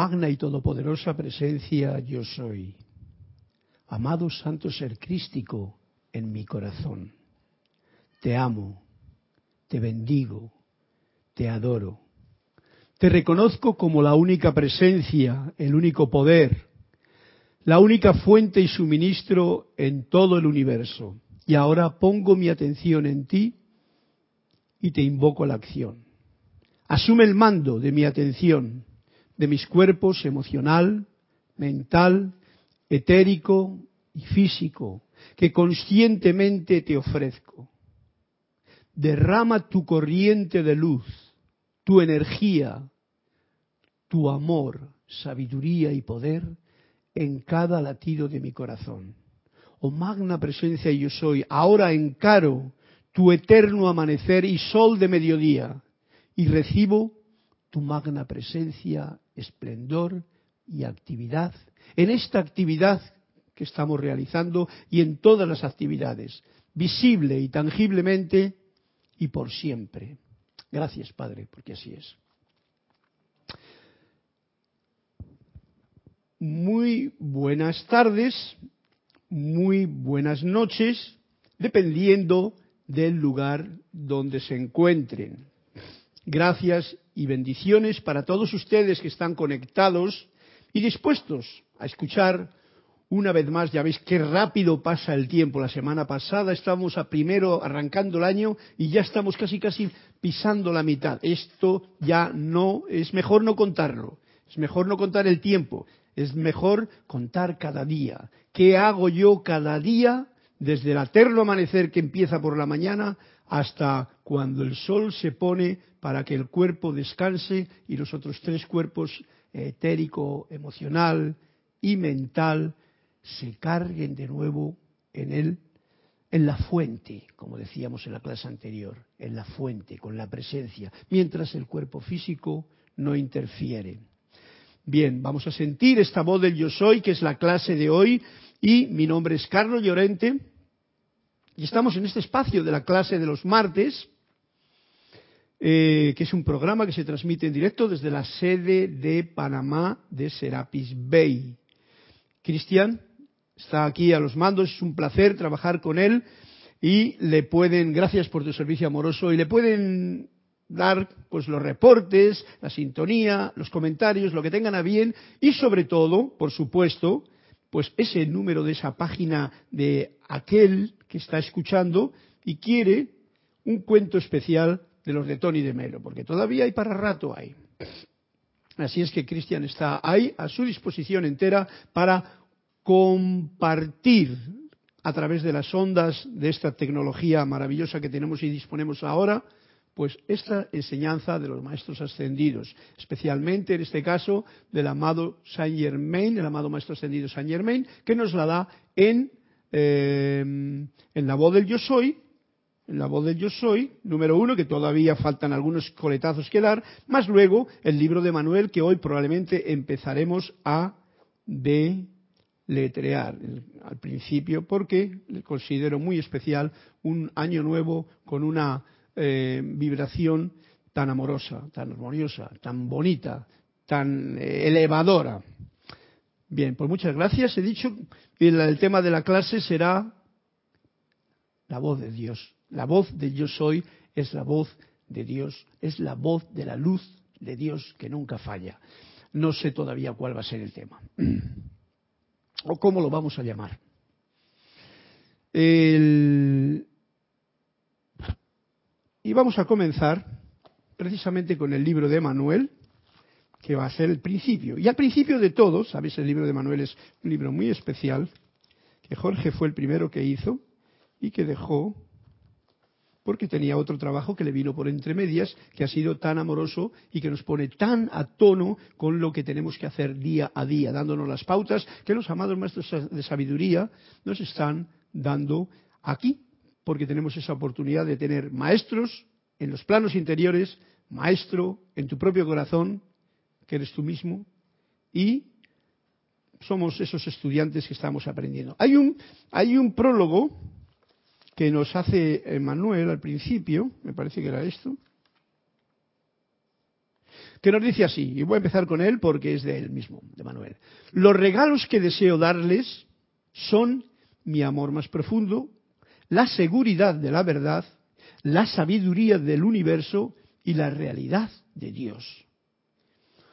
Magna y todopoderosa presencia yo soy. Amado Santo Ser Crístico en mi corazón. Te amo, te bendigo, te adoro. Te reconozco como la única presencia, el único poder, la única fuente y suministro en todo el universo. Y ahora pongo mi atención en ti y te invoco a la acción. Asume el mando de mi atención de mis cuerpos emocional, mental, etérico y físico, que conscientemente te ofrezco. Derrama tu corriente de luz, tu energía, tu amor, sabiduría y poder en cada latido de mi corazón. Oh magna presencia yo soy, ahora encaro tu eterno amanecer y sol de mediodía y recibo tu magna presencia esplendor y actividad, en esta actividad que estamos realizando y en todas las actividades, visible y tangiblemente y por siempre. Gracias, Padre, porque así es. Muy buenas tardes, muy buenas noches, dependiendo del lugar donde se encuentren. Gracias y bendiciones para todos ustedes que están conectados y dispuestos a escuchar una vez más, ya veis qué rápido pasa el tiempo. La semana pasada estábamos a primero arrancando el año y ya estamos casi casi pisando la mitad. Esto ya no, es mejor no contarlo. Es mejor no contar el tiempo. Es mejor contar cada día. ¿Qué hago yo cada día desde el eterno amanecer que empieza por la mañana hasta cuando el sol se pone para que el cuerpo descanse y los otros tres cuerpos, etérico, emocional y mental, se carguen de nuevo en él, en la fuente, como decíamos en la clase anterior, en la fuente, con la presencia, mientras el cuerpo físico no interfiere. Bien, vamos a sentir esta voz del yo soy, que es la clase de hoy, y mi nombre es Carlos Llorente, y estamos en este espacio de la clase de los martes, eh, que es un programa que se transmite en directo desde la sede de Panamá de Serapis Bay. Cristian está aquí a los mandos, es un placer trabajar con él y le pueden, gracias por tu servicio amoroso, y le pueden dar pues los reportes, la sintonía, los comentarios, lo que tengan a bien y sobre todo, por supuesto, pues ese número de esa página de aquel que está escuchando y quiere un cuento especial de los de Tony de Melo, porque todavía hay para rato ahí. Así es que Cristian está ahí a su disposición entera para compartir a través de las ondas de esta tecnología maravillosa que tenemos y disponemos ahora, pues esta enseñanza de los maestros ascendidos, especialmente en este caso del amado Saint Germain, el amado maestro ascendido Saint Germain, que nos la da en, eh, en la voz del yo soy, en la voz del yo soy, número uno, que todavía faltan algunos coletazos que dar, más luego el libro de Manuel, que hoy probablemente empezaremos a deletrear al principio, porque le considero muy especial un año nuevo con una eh, vibración tan amorosa, tan armoniosa, tan bonita, tan eh, elevadora. Bien, pues muchas gracias. He dicho que el tema de la clase será la voz de Dios. La voz de yo soy es la voz de Dios, es la voz de la luz de Dios que nunca falla. No sé todavía cuál va a ser el tema o cómo lo vamos a llamar. Y vamos a comenzar precisamente con el libro de Manuel, que va a ser el principio. Y al principio de todo, sabéis, el libro de Manuel es un libro muy especial, que Jorge fue el primero que hizo y que dejó porque tenía otro trabajo que le vino por entre medias, que ha sido tan amoroso y que nos pone tan a tono con lo que tenemos que hacer día a día, dándonos las pautas que los amados maestros de sabiduría nos están dando aquí, porque tenemos esa oportunidad de tener maestros en los planos interiores, maestro en tu propio corazón, que eres tú mismo, y somos esos estudiantes que estamos aprendiendo. Hay un, prólogo que nos hace Manuel al principio, me parece que era esto. que nos dice así, y voy a empezar con él porque es de él mismo, de Manuel. Los regalos que deseo darles son mi amor más profundo, la seguridad de la verdad, la sabiduría del universo y la realidad de Dios.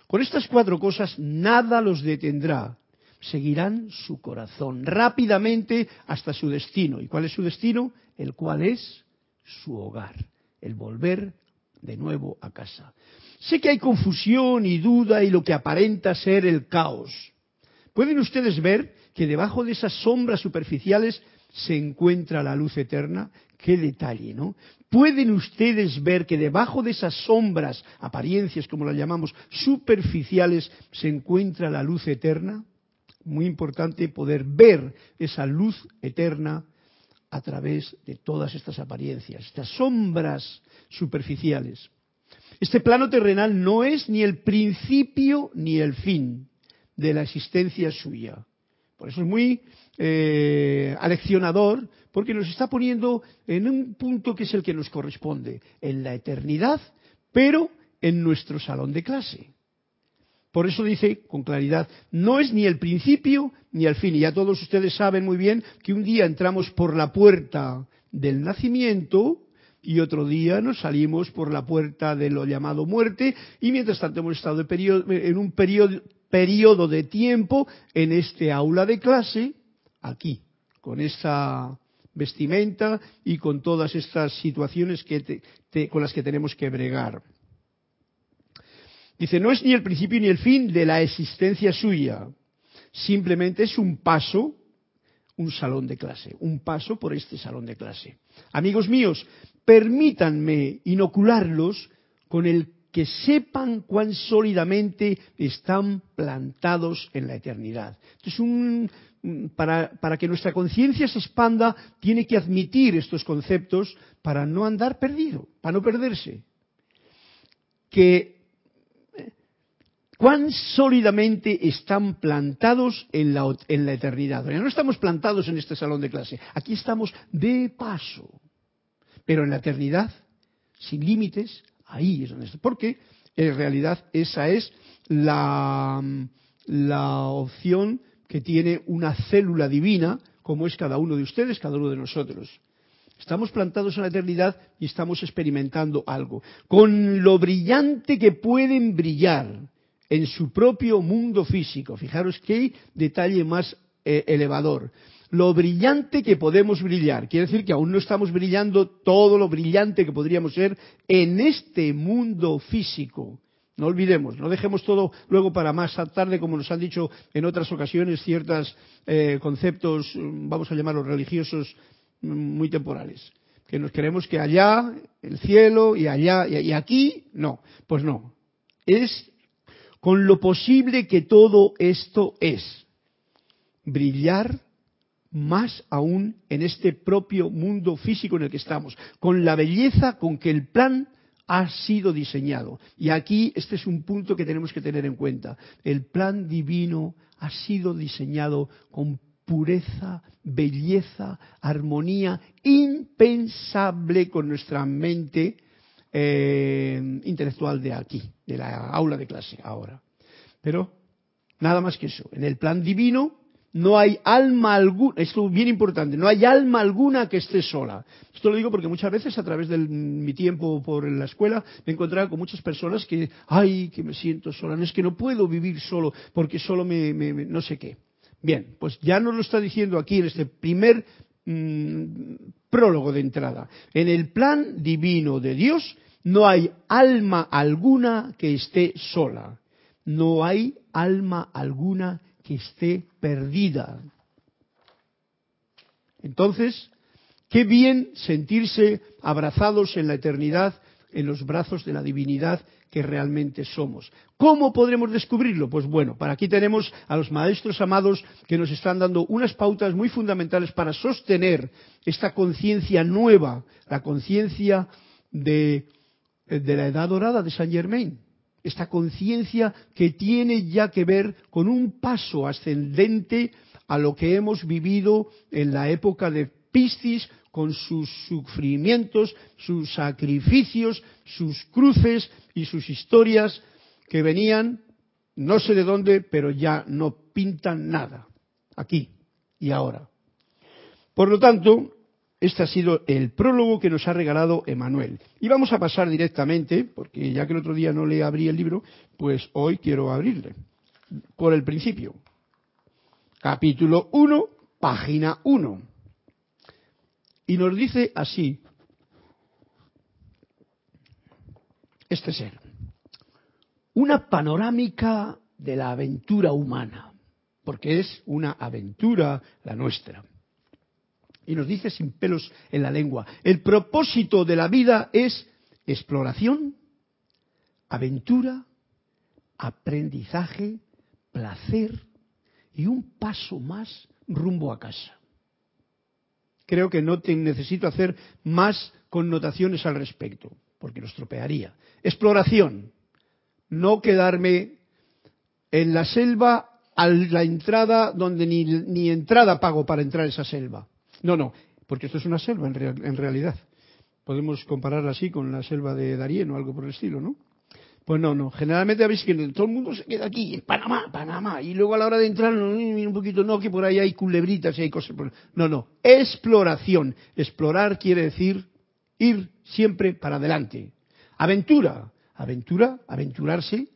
Con estas cuatro cosas nada los detendrá. Seguirán su corazón rápidamente hasta su destino. ¿Y cuál es su destino? El cual es su hogar, el volver de nuevo a casa. Sé que hay confusión y duda y lo que aparenta ser el caos. ¿Pueden ustedes ver que debajo de esas sombras superficiales se encuentra la luz eterna? Qué detalle, ¿no? ¿Pueden ustedes ver que debajo de esas sombras, apariencias como las llamamos, superficiales, se encuentra la luz eterna? Muy importante poder ver esa luz eterna a través de todas estas apariencias, estas sombras superficiales. Este plano terrenal no es ni el principio ni el fin de la existencia suya. Por eso es muy eh, aleccionador, porque nos está poniendo en un punto que es el que nos corresponde, en la eternidad, pero en nuestro salón de clase. Por eso dice con claridad, no es ni el principio ni el fin. Y ya todos ustedes saben muy bien que un día entramos por la puerta del nacimiento y otro día nos salimos por la puerta de lo llamado muerte y mientras tanto hemos estado en un periodo, de tiempo en este aula de clase, aquí, con esta vestimenta y con todas estas situaciones con las que tenemos que bregar. Dice, no es ni el principio ni el fin de la existencia suya, simplemente es un paso, un salón de clase, un paso por este salón de clase. Amigos míos, permítanme inocularlos con el que sepan cuán sólidamente están plantados en la eternidad. Entonces, para, para que nuestra conciencia se expanda, tiene que admitir estos conceptos para no andar perdido, para no perderse. Que cuán sólidamente están plantados en la, en la eternidad. no estamos plantados en este salón de clase, aquí estamos de paso. Pero en la eternidad, sin límites, ahí es donde está. Porque en realidad esa es la, la opción que tiene una célula divina, como es cada uno de ustedes, cada uno de nosotros. Estamos plantados en la eternidad y estamos experimentando algo. Con lo brillante que pueden brillar en su propio mundo físico. Fijaros qué detalle más eh, elevador. Lo brillante que podemos brillar. Quiere decir que aún no estamos brillando todo lo brillante que podríamos ser en este mundo físico. No olvidemos, no dejemos todo luego para más tarde, como nos han dicho en otras ocasiones ciertos eh, conceptos, vamos a llamarlos religiosos, mm, muy temporales. Que nos queremos que allá, el cielo, y allá, y aquí, no. Pues no. Es con lo posible que todo esto es. Brillar más aún en este propio mundo físico en el que estamos, con la belleza con que el plan ha sido diseñado. Y aquí este es un punto que tenemos que tener en cuenta. El plan divino ha sido diseñado con pureza, belleza, armonía impensable con nuestra mente eh, intelectual de aquí, de la aula de clase ahora. Pero nada más que eso. En el plan divino no hay alma alguna, esto es bien importante, no hay alma alguna que esté sola. Esto lo digo porque muchas veces a través de mi tiempo por la escuela me he encontrado con muchas personas que, ay, que me siento sola, no es que no puedo vivir solo porque solo me, no sé qué. Bien, pues ya nos lo está diciendo aquí en este primer mm, prólogo de entrada. En el plan divino de Dios no hay alma alguna que esté sola. No hay alma alguna que esté perdida. Entonces, qué bien sentirse abrazados en la eternidad, en los brazos de la divinidad que realmente somos. ¿Cómo podremos descubrirlo? Pues bueno, para aquí tenemos a los maestros amados que nos están dando unas pautas muy fundamentales para sostener esta conciencia nueva, la conciencia de de la edad dorada de Saint Germain. Esta conciencia que tiene ya que ver con un paso ascendente a lo que hemos vivido en la época de Piscis, con sus sufrimientos, sus sacrificios, sus cruces y sus historias que venían, no sé de dónde, pero ya no pintan nada, aquí y ahora. Por lo tanto, este ha sido el prólogo que nos ha regalado Emanuel. Y vamos a pasar directamente, porque ya que el otro día no le abrí el libro, pues hoy quiero abrirle. Por el principio. Capítulo 1, página 1. Y nos dice así, este ser, una panorámica de la aventura humana, porque es una aventura la nuestra. Y nos dice sin pelos en la lengua, el propósito de la vida es exploración, aventura, aprendizaje, placer y un paso más rumbo a casa. Creo que no necesito hacer más connotaciones al respecto, porque lo estropearía. Exploración, no quedarme en la selva a la entrada donde ni, ni entrada pago para entrar a esa selva. No, no, porque esto es una selva en, en realidad. Podemos compararla así con la selva de Darien o algo por el estilo, ¿no? Pues no, no. Generalmente veis que todo el mundo se queda aquí, en Panamá, Panamá. Y luego a la hora de entrar, un poquito, no, que por ahí hay culebritas y hay cosas. No, no. Exploración. Explorar quiere decir ir siempre para adelante. Aventura. Aventura, aventurarse,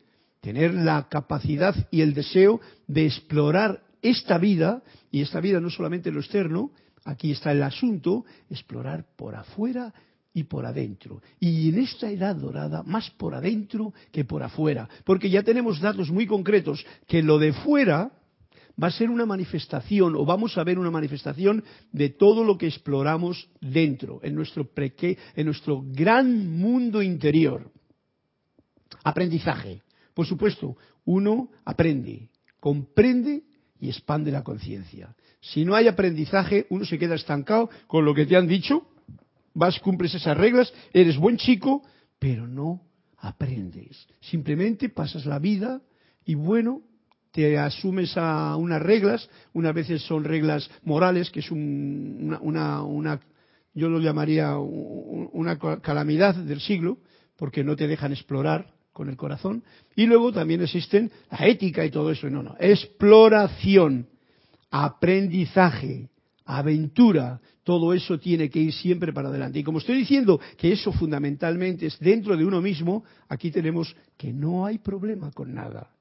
tener la capacidad y el deseo de explorar esta vida, y esta vida no solamente lo externo, aquí está el asunto, explorar por afuera y por adentro. Y en esta edad dorada, más por adentro que por afuera, porque ya tenemos datos muy concretos que lo de fuera va a ser una manifestación o vamos a ver una manifestación de todo lo que exploramos dentro, en nuestro, en nuestro gran mundo interior. Aprendizaje. Por supuesto, uno aprende, comprende y expande la conciencia. Si no hay aprendizaje, uno se queda estancado con lo que te han dicho vas, cumples esas reglas, eres buen chico, pero no aprendes. Simplemente pasas la vida y bueno, te asumes a unas reglas, unas veces son reglas morales, que es una, una, una, yo lo llamaría una calamidad del siglo, porque no te dejan explorar con el corazón, y luego también existen la ética y todo eso, no, no, exploración, aprendizaje, aventura, todo eso tiene que ir siempre para adelante. Y como estoy diciendo que eso fundamentalmente es dentro de uno mismo, aquí tenemos que no hay problema con nada.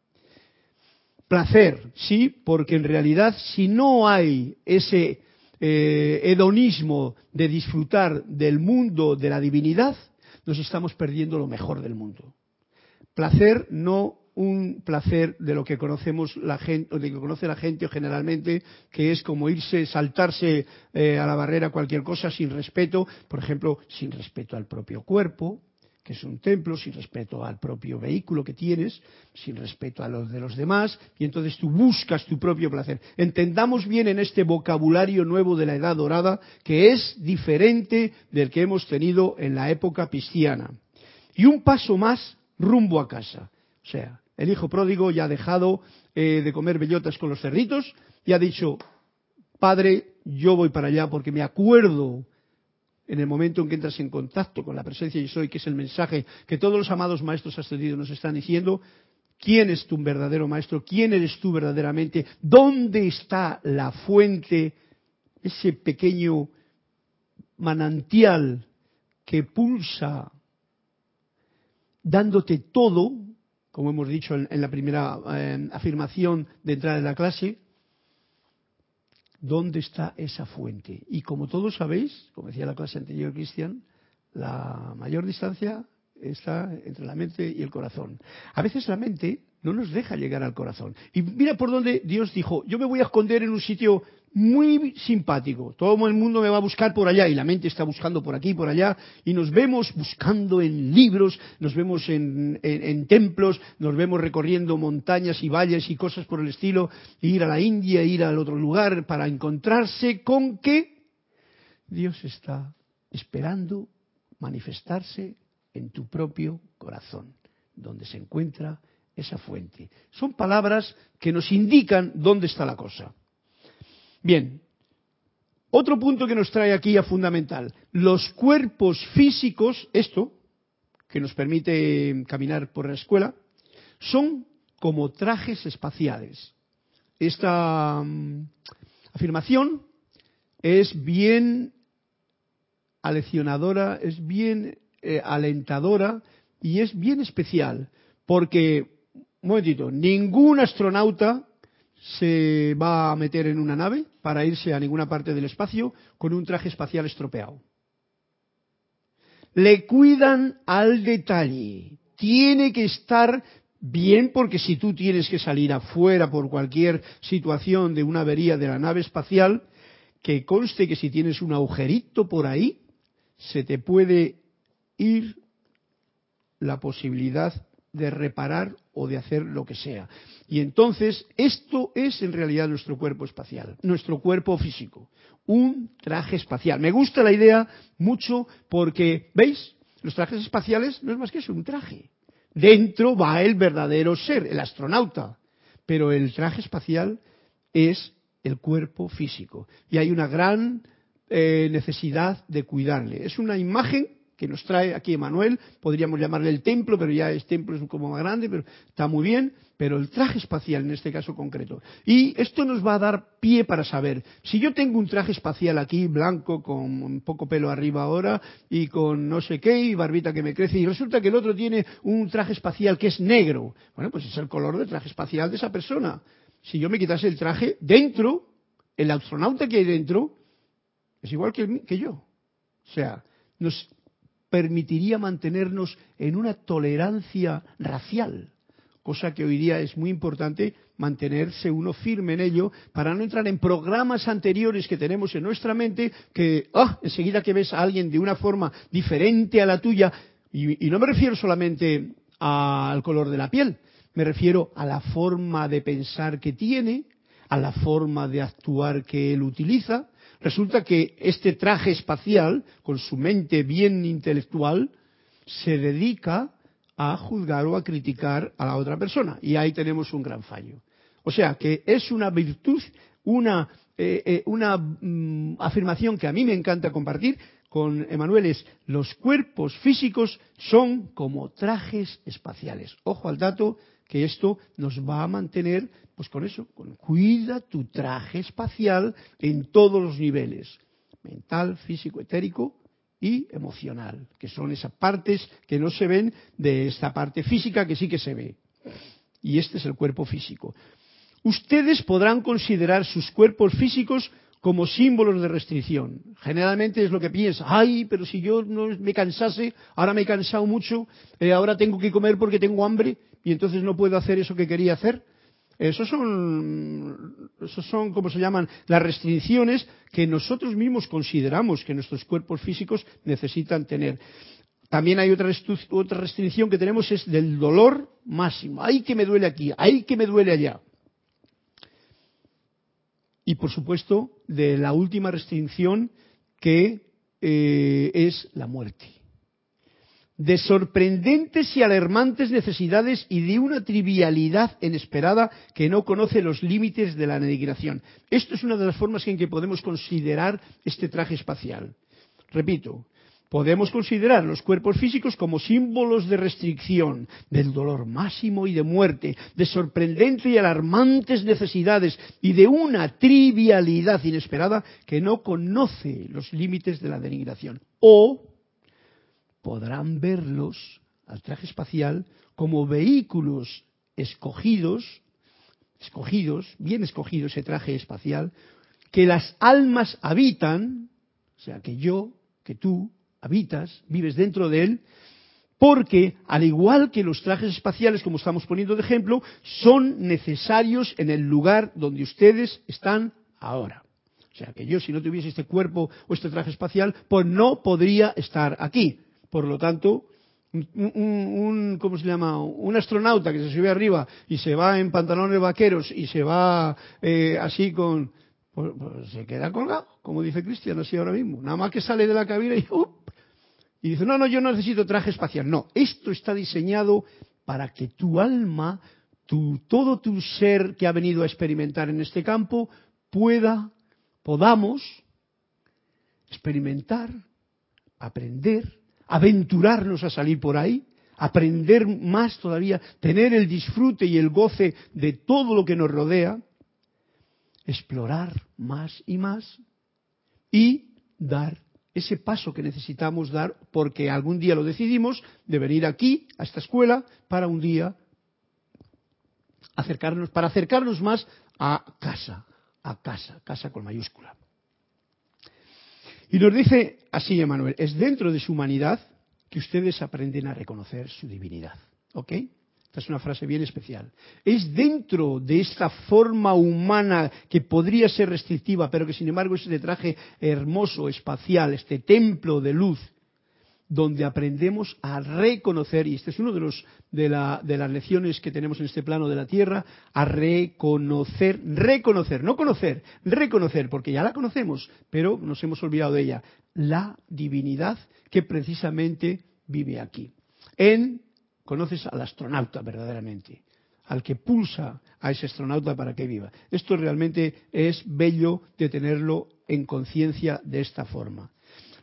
Placer, sí, porque en realidad si no hay ese eh, hedonismo de disfrutar del mundo de la divinidad, nos estamos perdiendo lo mejor del mundo. Placer no un placer de lo que conocemos la gente, de que conoce la gente generalmente, que es como irse, saltarse eh, a la barrera cualquier cosa sin respeto, por ejemplo, sin respeto al propio cuerpo, que es un templo, sin respeto al propio vehículo que tienes, sin respeto a los de los demás, y entonces tú buscas tu propio placer. Entendamos bien en este vocabulario nuevo de la Edad Dorada, que es diferente del que hemos tenido en la época cristiana. Y un paso más rumbo a casa. O sea, el hijo pródigo ya ha dejado eh, de comer bellotas con los cerritos y ha dicho, Padre, yo voy para allá porque me acuerdo en el momento en que entras en contacto con la presencia de soy, que es el mensaje que todos los amados maestros ascendidos nos están diciendo, ¿quién es tu verdadero maestro? ¿Quién eres tú verdaderamente? ¿Dónde está la fuente, ese pequeño manantial que pulsa dándote todo como hemos dicho en, la primera eh, afirmación de entrada en la clase, ¿dónde está esa fuente? Y como todos sabéis, como decía la clase anterior Cristian, la mayor distancia está entre la mente y el corazón. A veces la mente no nos deja llegar al corazón. Y mira por dónde Dios dijo, yo me voy a esconder en un sitio muy simpático. Todo el mundo me va a buscar por allá y la mente está buscando por aquí, por allá. Y nos vemos buscando en libros, nos vemos en, templos, nos vemos recorriendo montañas y valles y cosas por el estilo, ir a la India, ir al otro lugar para encontrarse con que Dios está esperando manifestarse en tu propio corazón, donde se encuentra esa fuente. Son palabras que nos indican dónde está la cosa. Bien, otro punto que nos trae aquí a fundamental, los cuerpos físicos, esto, que nos permite caminar por la escuela, son como trajes espaciales. Esta mm, afirmación es bien aleccionadora, es bien eh, alentadora y es bien especial, porque, un momentito, ningún astronauta se va a meter en una nave para irse a ninguna parte del espacio con un traje espacial estropeado. Le cuidan al detalle. Tiene que estar bien porque si tú tienes que salir afuera por cualquier situación de una avería de la nave espacial, que conste que si tienes un agujerito por ahí, se te puede ir la posibilidad de reparar o de hacer lo que sea. Y entonces, esto es en realidad nuestro cuerpo espacial, nuestro cuerpo físico, un traje espacial. Me gusta la idea mucho porque, ¿veis? Los trajes espaciales no es más que eso, un traje. Dentro va el verdadero ser, el astronauta. Pero el traje espacial es el cuerpo físico. Y hay una gran eh, necesidad de cuidarle. Es una imagen que nos trae aquí Emanuel, podríamos llamarle el templo, pero ya es templo es como más grande, pero está muy bien, pero el traje espacial en este caso concreto. Y esto nos va a dar pie para saber, si yo tengo un traje espacial aquí blanco con un poco pelo arriba ahora y con no sé qué y barbita que me crece y resulta que el otro tiene un traje espacial que es negro, bueno, pues es el color del traje espacial de esa persona. Si yo me quitase el traje, dentro, el astronauta que hay dentro, es igual que, que yo. O sea, nos permitiría mantenernos en una tolerancia racial, cosa que hoy día es muy importante mantenerse uno firme en ello para no entrar en programas anteriores que tenemos en nuestra mente que, ah, enseguida que ves a alguien de una forma diferente a la tuya, y, y no me refiero solamente al color de la piel, me refiero a la forma de pensar que tiene, a la forma de actuar que él utiliza, Resulta que este traje espacial, con su mente bien intelectual, se dedica a juzgar o a criticar a la otra persona. Y ahí tenemos un gran fallo. O sea, que es una virtud, una, eh, eh, mm, afirmación que a mí me encanta compartir con Emanuel es, los cuerpos físicos son como trajes espaciales. Ojo al dato que esto nos va a mantener pues con eso, cuida tu traje espacial en todos los niveles, mental, físico, etérico y emocional, que son esas partes que no se ven de esta parte física que sí que se ve. Y este es el cuerpo físico. Ustedes podrán considerar sus cuerpos físicos como símbolos de restricción. Generalmente es lo que piensa, ay, pero si yo no me cansase, ahora me he cansado mucho, eh, ahora tengo que comer porque tengo hambre y entonces no puedo hacer eso que quería hacer. Esos son, esos son, como se llaman, las restricciones que nosotros mismos consideramos que nuestros cuerpos físicos necesitan tener. También hay otra, otra restricción que tenemos, es del dolor máximo. Ay, que me duele aquí, ay, que me duele allá. Y por supuesto, de la última restricción que eh, es la muerte de sorprendentes y alarmantes necesidades y de una trivialidad inesperada que no conoce los límites de la denigración. Esto es una de las formas en que podemos considerar este traje espacial. Repito, podemos considerar los cuerpos físicos como símbolos de restricción, del dolor máximo y de muerte, de sorprendentes y alarmantes necesidades y de una trivialidad inesperada que no conoce los límites de la denigración. O podrán verlos al traje espacial como vehículos escogidos, escogidos, bien escogido ese traje espacial, que las almas habitan, o sea, que yo, que tú habitas, vives dentro de él, porque al igual que los trajes espaciales, como estamos poniendo de ejemplo, son necesarios en el lugar donde ustedes están ahora. O sea, que yo si no tuviese este cuerpo o este traje espacial, pues no podría estar aquí. Por lo tanto, un, ¿cómo se llama? Un astronauta que se sube arriba y se va en pantalones vaqueros y se va eh, así con, pues, pues, se queda colgado, como dice Cristian así ahora mismo. Nada más que sale de la cabina y, y dice, no, no, yo no necesito traje espacial. No, esto está diseñado para que tu alma, tu, todo tu ser que ha venido a experimentar en este campo, pueda, podamos experimentar, aprender aventurarnos a salir por ahí, aprender más todavía, tener el disfrute y el goce de todo lo que nos rodea, explorar más y más y dar ese paso que necesitamos dar porque algún día lo decidimos de venir aquí a esta escuela para un día acercarnos para acercarnos más a casa, a casa, casa con mayúscula. Y nos dice así Emanuel, es dentro de su humanidad que ustedes aprenden a reconocer su divinidad. ¿Ok? Esta es una frase bien especial. Es dentro de esta forma humana que podría ser restrictiva, pero que sin embargo es este traje hermoso, espacial, este templo de luz, donde aprendemos a reconocer, y este es uno de, los, de, de las lecciones que tenemos en este plano de la Tierra, a reconocer, reconocer, no conocer, reconocer, porque ya la conocemos, pero nos hemos olvidado de ella, la divinidad que precisamente vive aquí. En conoces al astronauta verdaderamente, al que pulsa a ese astronauta para que viva. Esto realmente es bello de tenerlo en conciencia de esta forma.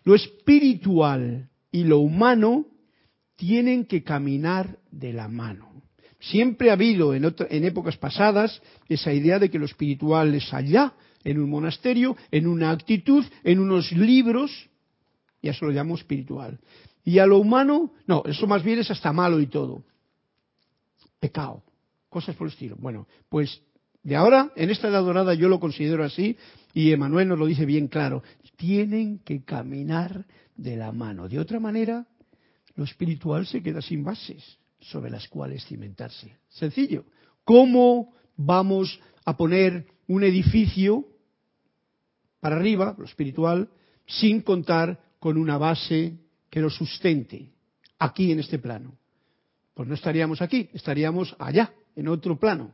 Lo espiritual y lo humano tienen que caminar de la mano. Siempre ha habido en, en, épocas pasadas esa idea de que lo espiritual es allá, en un monasterio, en una actitud, en unos libros, y eso lo llamo espiritual. Y a lo humano, no, eso más bien es hasta malo y todo. Pecado, cosas por el estilo. Bueno, pues de ahora, en esta edad dorada, yo lo considero así, y Emanuel nos lo dice bien claro, tienen que caminar de la mano. De otra manera, lo espiritual se queda sin bases sobre las cuales cimentarse. Sencillo. ¿Cómo vamos a poner un edificio para arriba, lo espiritual, sin contar con una base que lo sustente aquí en este plano. Pues no estaríamos aquí, estaríamos allá, en otro plano.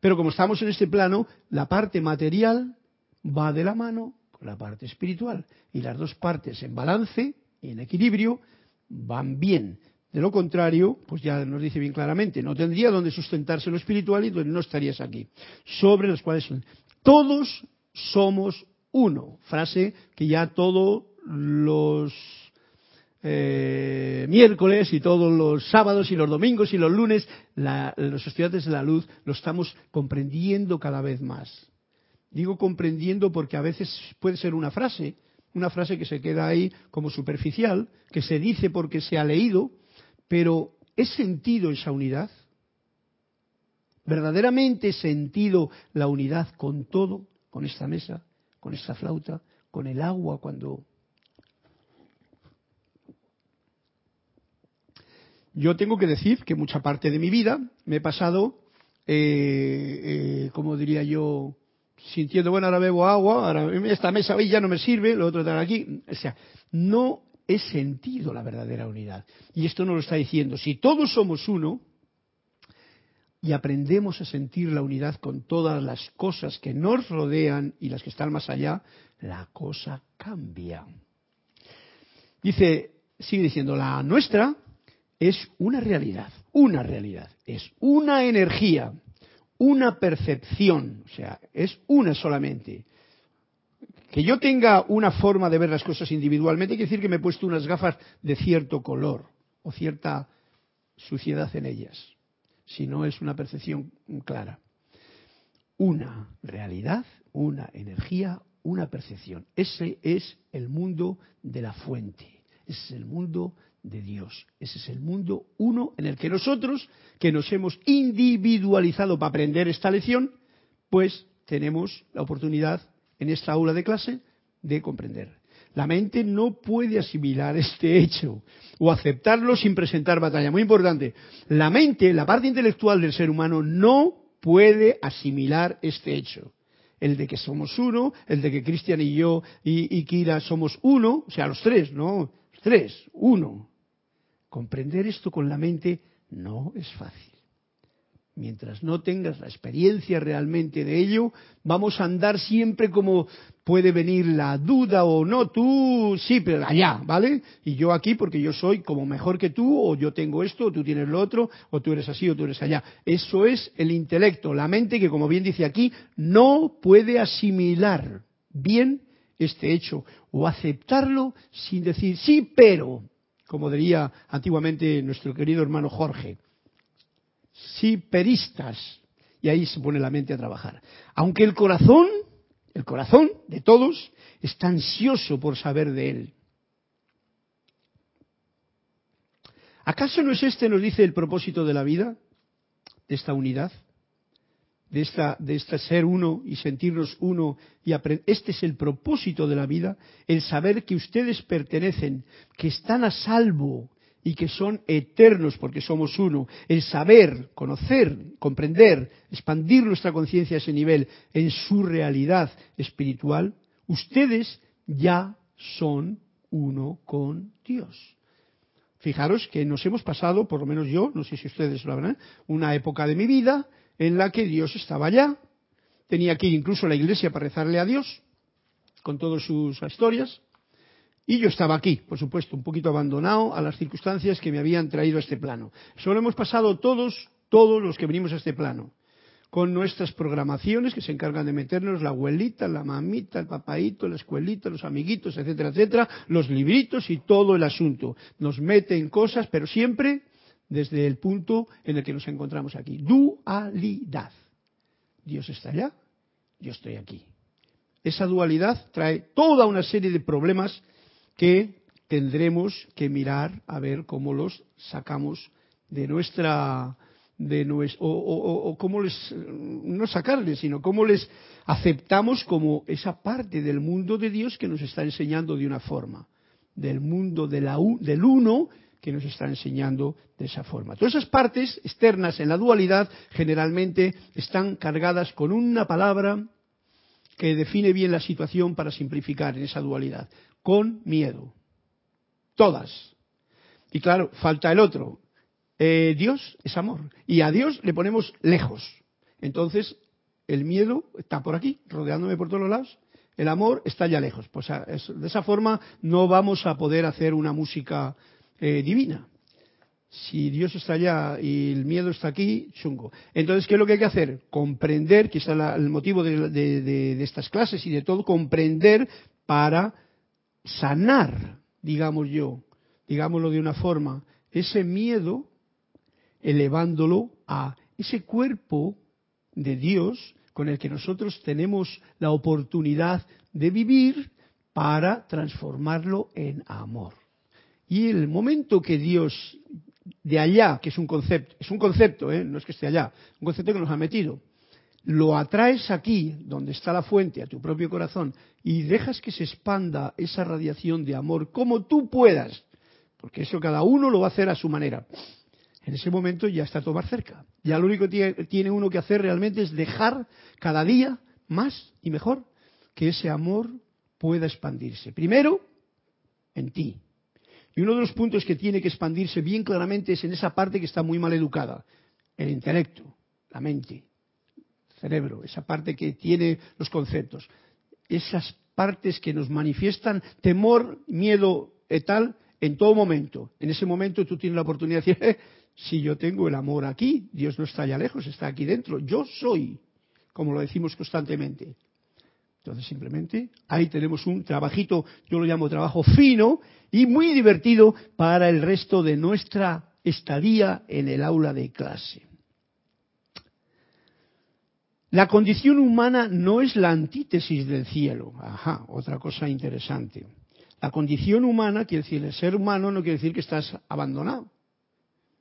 Pero como estamos en este plano, la parte material va de la mano la parte espiritual. Y las dos partes en balance y en equilibrio van bien. De lo contrario, pues ya nos dice bien claramente, no tendría donde sustentarse lo espiritual y donde no estarías aquí. Sobre las cuales todos somos uno. Frase que ya todos los eh, miércoles y todos los sábados y los domingos y los lunes, los estudiantes de la luz lo estamos comprendiendo cada vez más. Digo comprendiendo porque a veces puede ser una frase, una frase que se queda ahí como superficial, que se dice porque se ha leído, pero ¿es sentido esa unidad? ¿Verdaderamente he sentido la unidad con todo, con esta mesa, con esta flauta, con el agua cuando Yo tengo que decir que mucha parte de mi vida me he pasado, eh, eh, como diría yo, sintiendo, bueno, ahora bebo agua, ahora esta mesa hoy ya no me sirve, lo otro está aquí. O sea, no he sentido la verdadera unidad. Y esto nos lo está diciendo. Si todos somos uno y aprendemos a sentir la unidad con todas las cosas que nos rodean y las que están más allá, la cosa cambia. Dice, sigue diciendo, la nuestra es una realidad, una realidad, es una energía, una percepción, o sea, es una solamente. Que yo tenga una forma de ver las cosas individualmente quiere decir que me he puesto unas gafas de cierto color o cierta suciedad en ellas, si no es una percepción clara. Una realidad, una energía, una percepción. Ese es el mundo de la fuente, es el mundo de Dios. Ese es el mundo uno en el que nosotros, que nos hemos individualizado para aprender esta lección, pues tenemos la oportunidad en esta aula de clase de comprender. La mente no puede asimilar este hecho o aceptarlo sin presentar batalla. Muy importante. La mente, la parte intelectual del ser humano, no puede asimilar este hecho. El de que somos uno, el de que Cristian y yo y, Kira somos uno, o sea, los tres, ¿no? Tres, uno. Comprender esto con la mente no es fácil. Mientras no tengas la experiencia realmente de ello, vamos a andar siempre como puede venir la duda o no, tú sí, pero allá, ¿vale? Y yo aquí porque yo soy como mejor que tú, o yo tengo esto, o tú tienes lo otro, o tú eres así, o tú eres allá. Eso es el intelecto, la mente que, como bien dice aquí, no puede asimilar bien este hecho o aceptarlo sin decir sí, pero como diría antiguamente nuestro querido hermano Jorge. Sí, peristas. Y ahí se pone la mente a trabajar. Aunque el corazón, el corazón de todos, está ansioso por saber de él. ¿Acaso no es este, nos dice, el propósito de la vida? De esta unidad, de esta, de este ser uno y sentirnos uno y. Este es el propósito de la vida, el saber que ustedes pertenecen, que están a salvo y que son eternos porque somos uno. El saber, conocer, comprender, expandir nuestra conciencia a ese nivel en su realidad espiritual, ustedes ya son uno con Dios. Fijaros que nos hemos pasado, por lo menos yo, no sé si ustedes lo habrán, una época de mi vida en la que Dios estaba allá. Tenía que ir incluso a la iglesia para rezarle a Dios, con todas sus historias. Y yo estaba aquí, por supuesto, un poquito abandonado a las circunstancias que me habían traído a este plano. Eso lo hemos pasado todos, todos los que venimos a este plano con nuestras programaciones que se encargan de meternos la abuelita, la mamita, el papaito, la escuelita, los amiguitos, etcétera, etcétera, los libritos y todo el asunto. Nos meten cosas, pero siempre desde el punto en el que nos encontramos aquí. Dualidad. Dios está allá, yo estoy aquí. Esa dualidad trae toda una serie de problemas que tendremos que mirar a ver cómo los sacamos de nuestra de nuestro, o, cómo les, no sacarles, sino cómo les aceptamos como esa parte del mundo de Dios que nos está enseñando de una forma, del mundo de la, del uno que nos está enseñando de esa forma. Todas esas partes externas en la dualidad generalmente están cargadas con una palabra que define bien la situación para simplificar en esa dualidad, con miedo. Todas. Y claro, falta el otro, eh, Dios es amor y a Dios le ponemos lejos. Entonces, el miedo está por aquí, rodeándome por todos lados. El amor está ya lejos. Pues de esa forma no vamos a poder hacer una música eh, divina. Si Dios está allá y el miedo está aquí, chungo. Entonces, ¿qué es lo que hay que hacer? Comprender, que es el motivo de, de estas clases y de todo, comprender para sanar, digamos yo, digámoslo de una forma, ese miedo elevándolo a ese cuerpo de Dios con el que nosotros tenemos la oportunidad de vivir para transformarlo en amor. Y el momento que Dios de allá, que es un concepto, es un concepto, ¿eh? no es que esté allá, un concepto que nos ha metido, lo atraes aquí, donde está la fuente, a tu propio corazón, y dejas que se expanda esa radiación de amor como tú puedas, porque eso cada uno lo va a hacer a su manera en ese momento ya está todo más cerca. Ya lo único que tiene uno que hacer realmente es dejar cada día más y mejor que ese amor pueda expandirse. Primero, en ti. Y uno de los puntos que tiene que expandirse bien claramente es en esa parte que está muy mal educada, el intelecto, la mente, el cerebro, esa parte que tiene los conceptos. Esas partes que nos manifiestan temor, miedo y tal en todo momento. En ese momento tú tienes la oportunidad de decir, eh, si yo tengo el amor aquí, Dios no está allá lejos, está aquí dentro. Yo soy, como lo decimos constantemente. Entonces simplemente ahí tenemos un trabajito, yo lo llamo trabajo fino y muy divertido para el resto de nuestra estadía en el aula de clase. La condición humana no es la antítesis del cielo. Ajá, otra cosa interesante. La condición humana quiere decir, el ser humano no quiere decir que estás abandonado.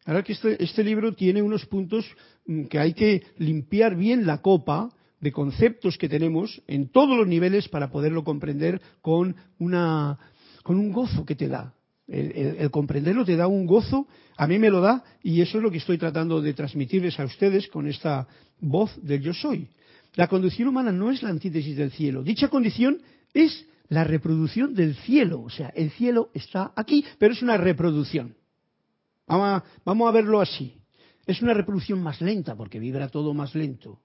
Ahora que este, este, libro tiene unos puntos mm, que hay que limpiar bien la copa de conceptos que tenemos en todos los niveles para poderlo comprender con, una, con un gozo que te da. El, comprenderlo te da un gozo, a mí me lo da y eso es lo que estoy tratando de transmitirles a ustedes con esta voz del yo soy. La condición humana no es la antítesis del cielo. Dicha condición es la reproducción del cielo. O sea, el cielo está aquí, pero es una reproducción. Vamos a, verlo así. Es una reproducción más lenta porque vibra todo más lento.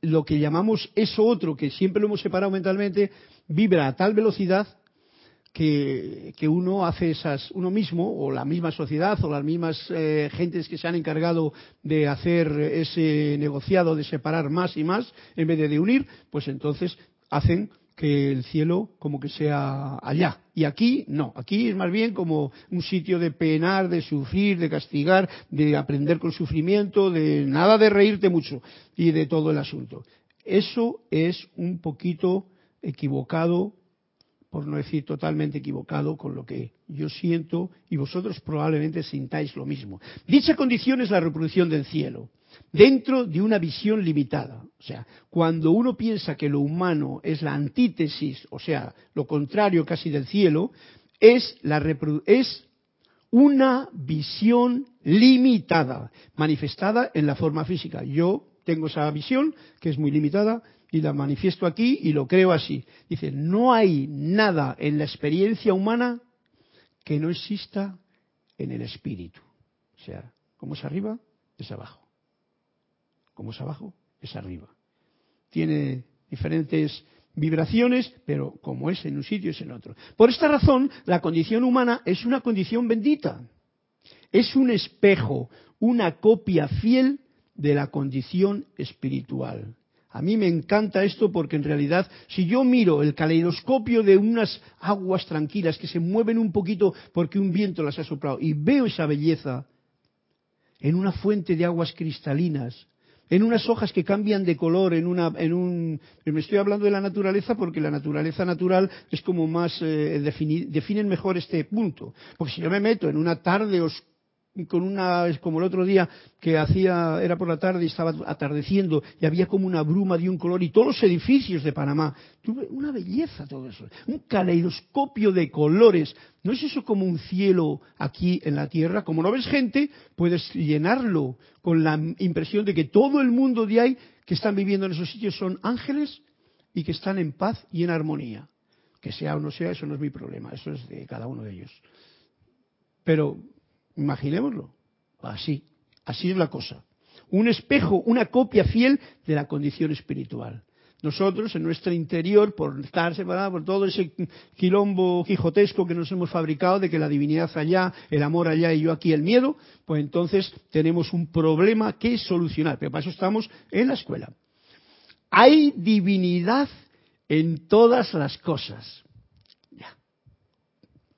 Lo que llamamos eso otro, que siempre lo hemos separado mentalmente, vibra a tal velocidad que, uno hace esas, uno mismo, o la misma sociedad, o las mismas eh, gentes que se han encargado de hacer ese negociado de separar más y más, en vez de unir, pues entonces hacen que el cielo como que sea allá. Y aquí no, aquí es más bien como un sitio de penar, de sufrir, de castigar, de aprender con sufrimiento, de nada de reírte mucho y de todo el asunto. Eso es un poquito equivocado, por no decir totalmente equivocado, con lo que yo siento y vosotros probablemente sintáis lo mismo. Dicha condición es la reproducción del cielo dentro de una visión limitada. O sea, cuando uno piensa que lo humano es la antítesis, o sea, lo contrario casi del cielo, es, la es una visión limitada, manifestada en la forma física. Yo tengo esa visión, que es muy limitada, y la manifiesto aquí y lo creo así. Dice, no hay nada en la experiencia humana que no exista en el espíritu. O sea, como es arriba, es abajo como es abajo, es arriba. Tiene diferentes vibraciones, pero como es en un sitio es en otro. Por esta razón, la condición humana es una condición bendita. Es un espejo, una copia fiel de la condición espiritual. A mí me encanta esto porque en realidad si yo miro el caleidoscopio de unas aguas tranquilas que se mueven un poquito porque un viento las ha soplado y veo esa belleza en una fuente de aguas cristalinas, en unas hojas que cambian de color, en una, en un, me estoy hablando de la naturaleza porque la naturaleza natural es como más, eh, definen mejor este punto. Porque si yo me meto en una tarde oscura, con una, como el otro día que hacía, era por la tarde y estaba atardeciendo y había como una bruma de un color y todos los edificios de Panamá. Tuve una belleza todo eso, un caleidoscopio de colores. ¿No es eso como un cielo aquí en la tierra? Como no ves gente, puedes llenarlo con la impresión de que todo el mundo de ahí que están viviendo en esos sitios son ángeles y que están en paz y en armonía. Que sea o no sea, eso no es mi problema, eso es de cada uno de ellos. Pero Imaginémoslo. Así, así es la cosa. Un espejo, una copia fiel de la condición espiritual. Nosotros, en nuestro interior, por estar separados por todo ese quilombo quijotesco que nos hemos fabricado de que la divinidad allá, el amor allá y yo aquí el miedo, pues entonces tenemos un problema que solucionar. Pero para eso estamos en la escuela. Hay divinidad en todas las cosas. Ya.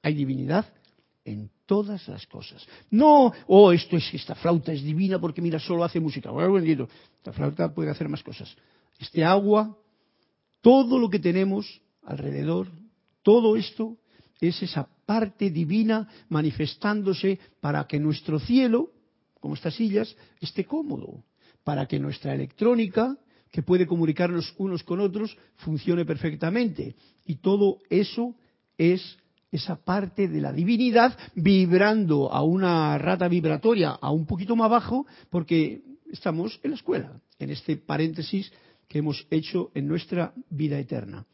Hay divinidad en todas las cosas. No, oh, esto es, esta flauta es divina porque mira, solo hace música. Bueno, esta flauta puede hacer más cosas. Este agua, todo lo que tenemos alrededor, todo esto es esa parte divina manifestándose para que nuestro cielo, como estas sillas, esté cómodo, para que nuestra electrónica, que puede comunicarnos unos con otros, funcione perfectamente. Y todo eso es esa parte de la divinidad vibrando a una rata vibratoria a un poquito más bajo porque estamos en la escuela, en este paréntesis que hemos hecho en nuestra vida eterna.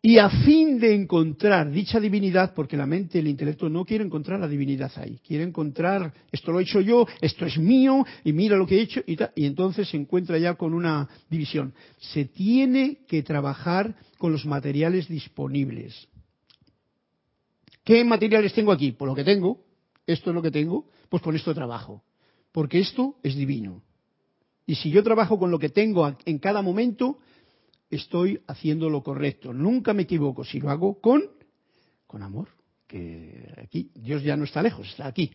Y a fin de encontrar dicha divinidad, porque la mente, el intelecto no quiere encontrar la divinidad ahí, quiere encontrar, esto lo he hecho yo, esto es mío, y mira lo que he hecho, y, y entonces se encuentra ya con una división. Se tiene que trabajar con los materiales disponibles. ¿Qué materiales tengo aquí? Por lo que tengo, esto es lo que tengo, pues con esto trabajo. Porque esto es divino. Y si yo trabajo con lo que tengo en cada momento, estoy haciendo lo correcto. Nunca me equivoco si lo hago con, con amor. Que aquí Dios ya no está lejos, está aquí.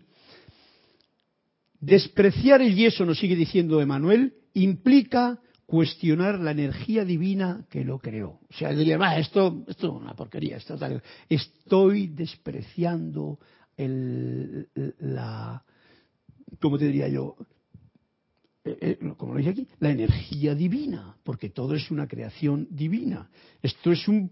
Despreciar el yeso, nos sigue diciendo Emanuel, implica cuestionar la energía divina que lo creó. O sea, diría, va, esto, es una porquería, esto tal. Estoy despreciando el, la, ¿cómo te diría yo? Eh, eh, como lo dije aquí, la energía divina, porque todo es una creación divina. Esto es un,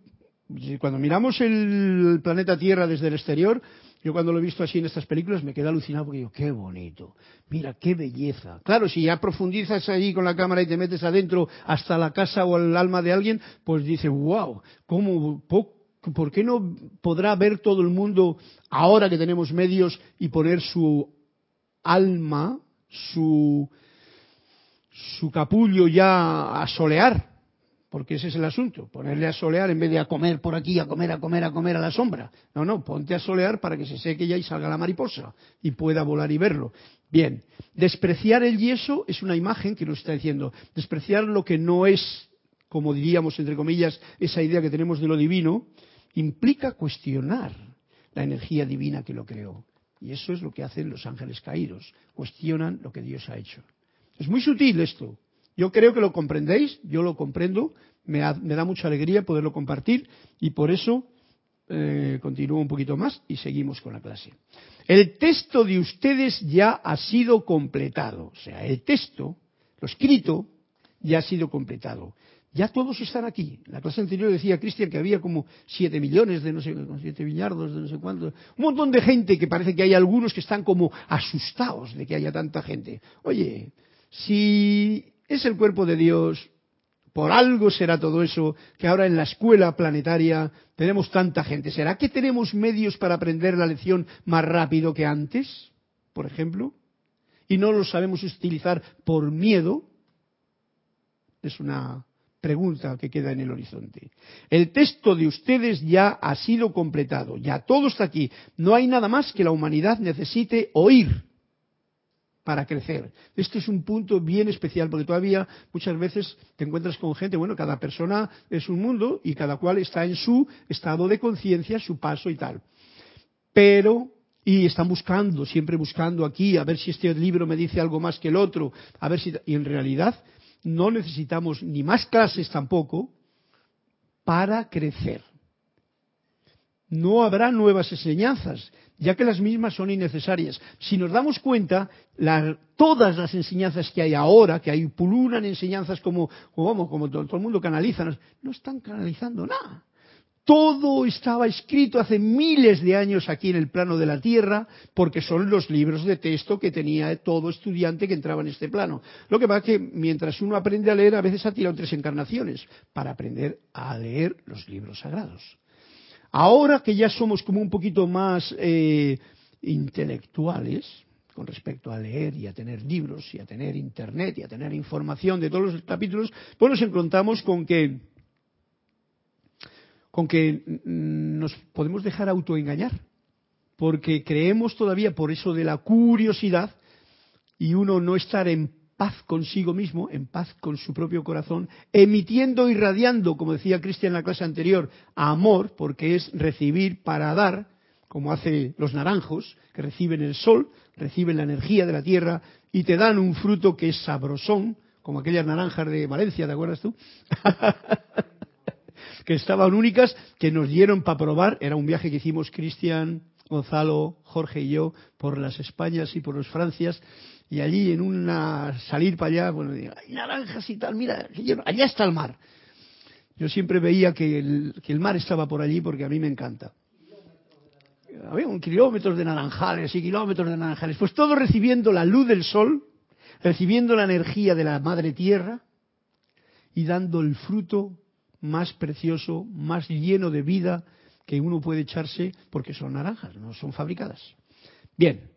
cuando miramos el planeta Tierra desde el exterior, yo cuando lo he visto así en estas películas me quedé alucinado porque digo, qué bonito, mira, qué belleza. Claro, si ya profundizas ahí con la cámara y te metes adentro hasta la casa o el alma de alguien, pues dices, wow, ¿cómo, ¿por qué no podrá ver todo el mundo ahora que tenemos medios y poner su alma, su, su capullo ya a solear? Porque ese es el asunto, ponerle a solear en vez de a comer por aquí, a comer, a comer, a comer a la sombra. No, no, ponte a solear para que se seque ya y salga la mariposa y pueda volar y verlo. Bien, despreciar el yeso es una imagen que nos está diciendo, despreciar lo que no es como diríamos entre comillas, esa idea que tenemos de lo divino, implica cuestionar la energía divina que lo creó. Y eso es lo que hacen los ángeles caídos, cuestionan lo que Dios ha hecho. Es muy sutil esto. Yo creo que lo comprendéis, yo lo comprendo, me, da mucha alegría poderlo compartir y por eso eh, continúo un poquito más y seguimos con la clase. El texto de ustedes ya ha sido completado, o sea, el texto, lo escrito, ya ha sido completado. Ya todos están aquí. La clase anterior decía Cristian que había como siete millones de no sé, siete billardos de no sé cuánto. Un montón de gente que parece que hay algunos que están como asustados de que haya tanta gente. Oye, si es el cuerpo de Dios, por algo será todo eso, que ahora en la escuela planetaria tenemos tanta gente. ¿Será que tenemos medios para aprender la lección más rápido que antes, por ejemplo? Y no lo sabemos utilizar por miedo. Es una pregunta que queda en el horizonte. El texto de ustedes ya ha sido completado, ya todo está aquí. No hay nada más que la humanidad necesite oír para crecer. Esto es un punto bien especial porque todavía muchas veces te encuentras con gente, bueno, cada persona es un mundo y cada cual está en su estado de conciencia, su paso y tal. Pero y están buscando, siempre buscando aquí, a ver si este libro me dice algo más que el otro, a ver si y en realidad no necesitamos ni más clases tampoco para crecer. No habrá nuevas enseñanzas, ya que las mismas son innecesarias. Si nos damos cuenta, todas las enseñanzas que hay ahora, que hay pululan enseñanzas como, como, como todo, todo el mundo canaliza, no están canalizando nada. Todo estaba escrito hace miles de años aquí en el plano de la Tierra, porque son los libros de texto que tenía todo estudiante que entraba en este plano. Lo que pasa es que mientras uno aprende a leer, a veces ha tirado tres encarnaciones para aprender a leer los libros sagrados. Ahora que ya somos como un poquito más eh, intelectuales con respecto a leer y a tener libros y a tener internet y a tener información de todos los capítulos, pues nos encontramos con que con que nos podemos dejar autoengañar, porque creemos todavía por eso de la curiosidad y uno no estar en paz consigo mismo, en paz con su propio corazón, emitiendo y radiando, como decía Cristian en la clase anterior, amor, porque es recibir para dar, como hace los naranjos, que reciben el sol, reciben la energía de la tierra y te dan un fruto que es sabrosón, como aquellas naranjas de Valencia, ¿te acuerdas tú? que estaban únicas, que nos dieron para probar. Era un viaje que hicimos Cristian, Gonzalo, Jorge y yo por las Españas y por las Francias. Y allí en una salir para allá, bueno, hay naranjas y tal, mira, allá está el mar. Yo siempre veía que el, que el mar estaba por allí porque a mí me encanta. Había un kilómetros de naranjales y kilómetros de naranjales. Pues todo recibiendo la luz del sol, recibiendo la energía de la madre tierra y dando el fruto más precioso, más lleno de vida que uno puede echarse porque son naranjas, no son fabricadas. Bien,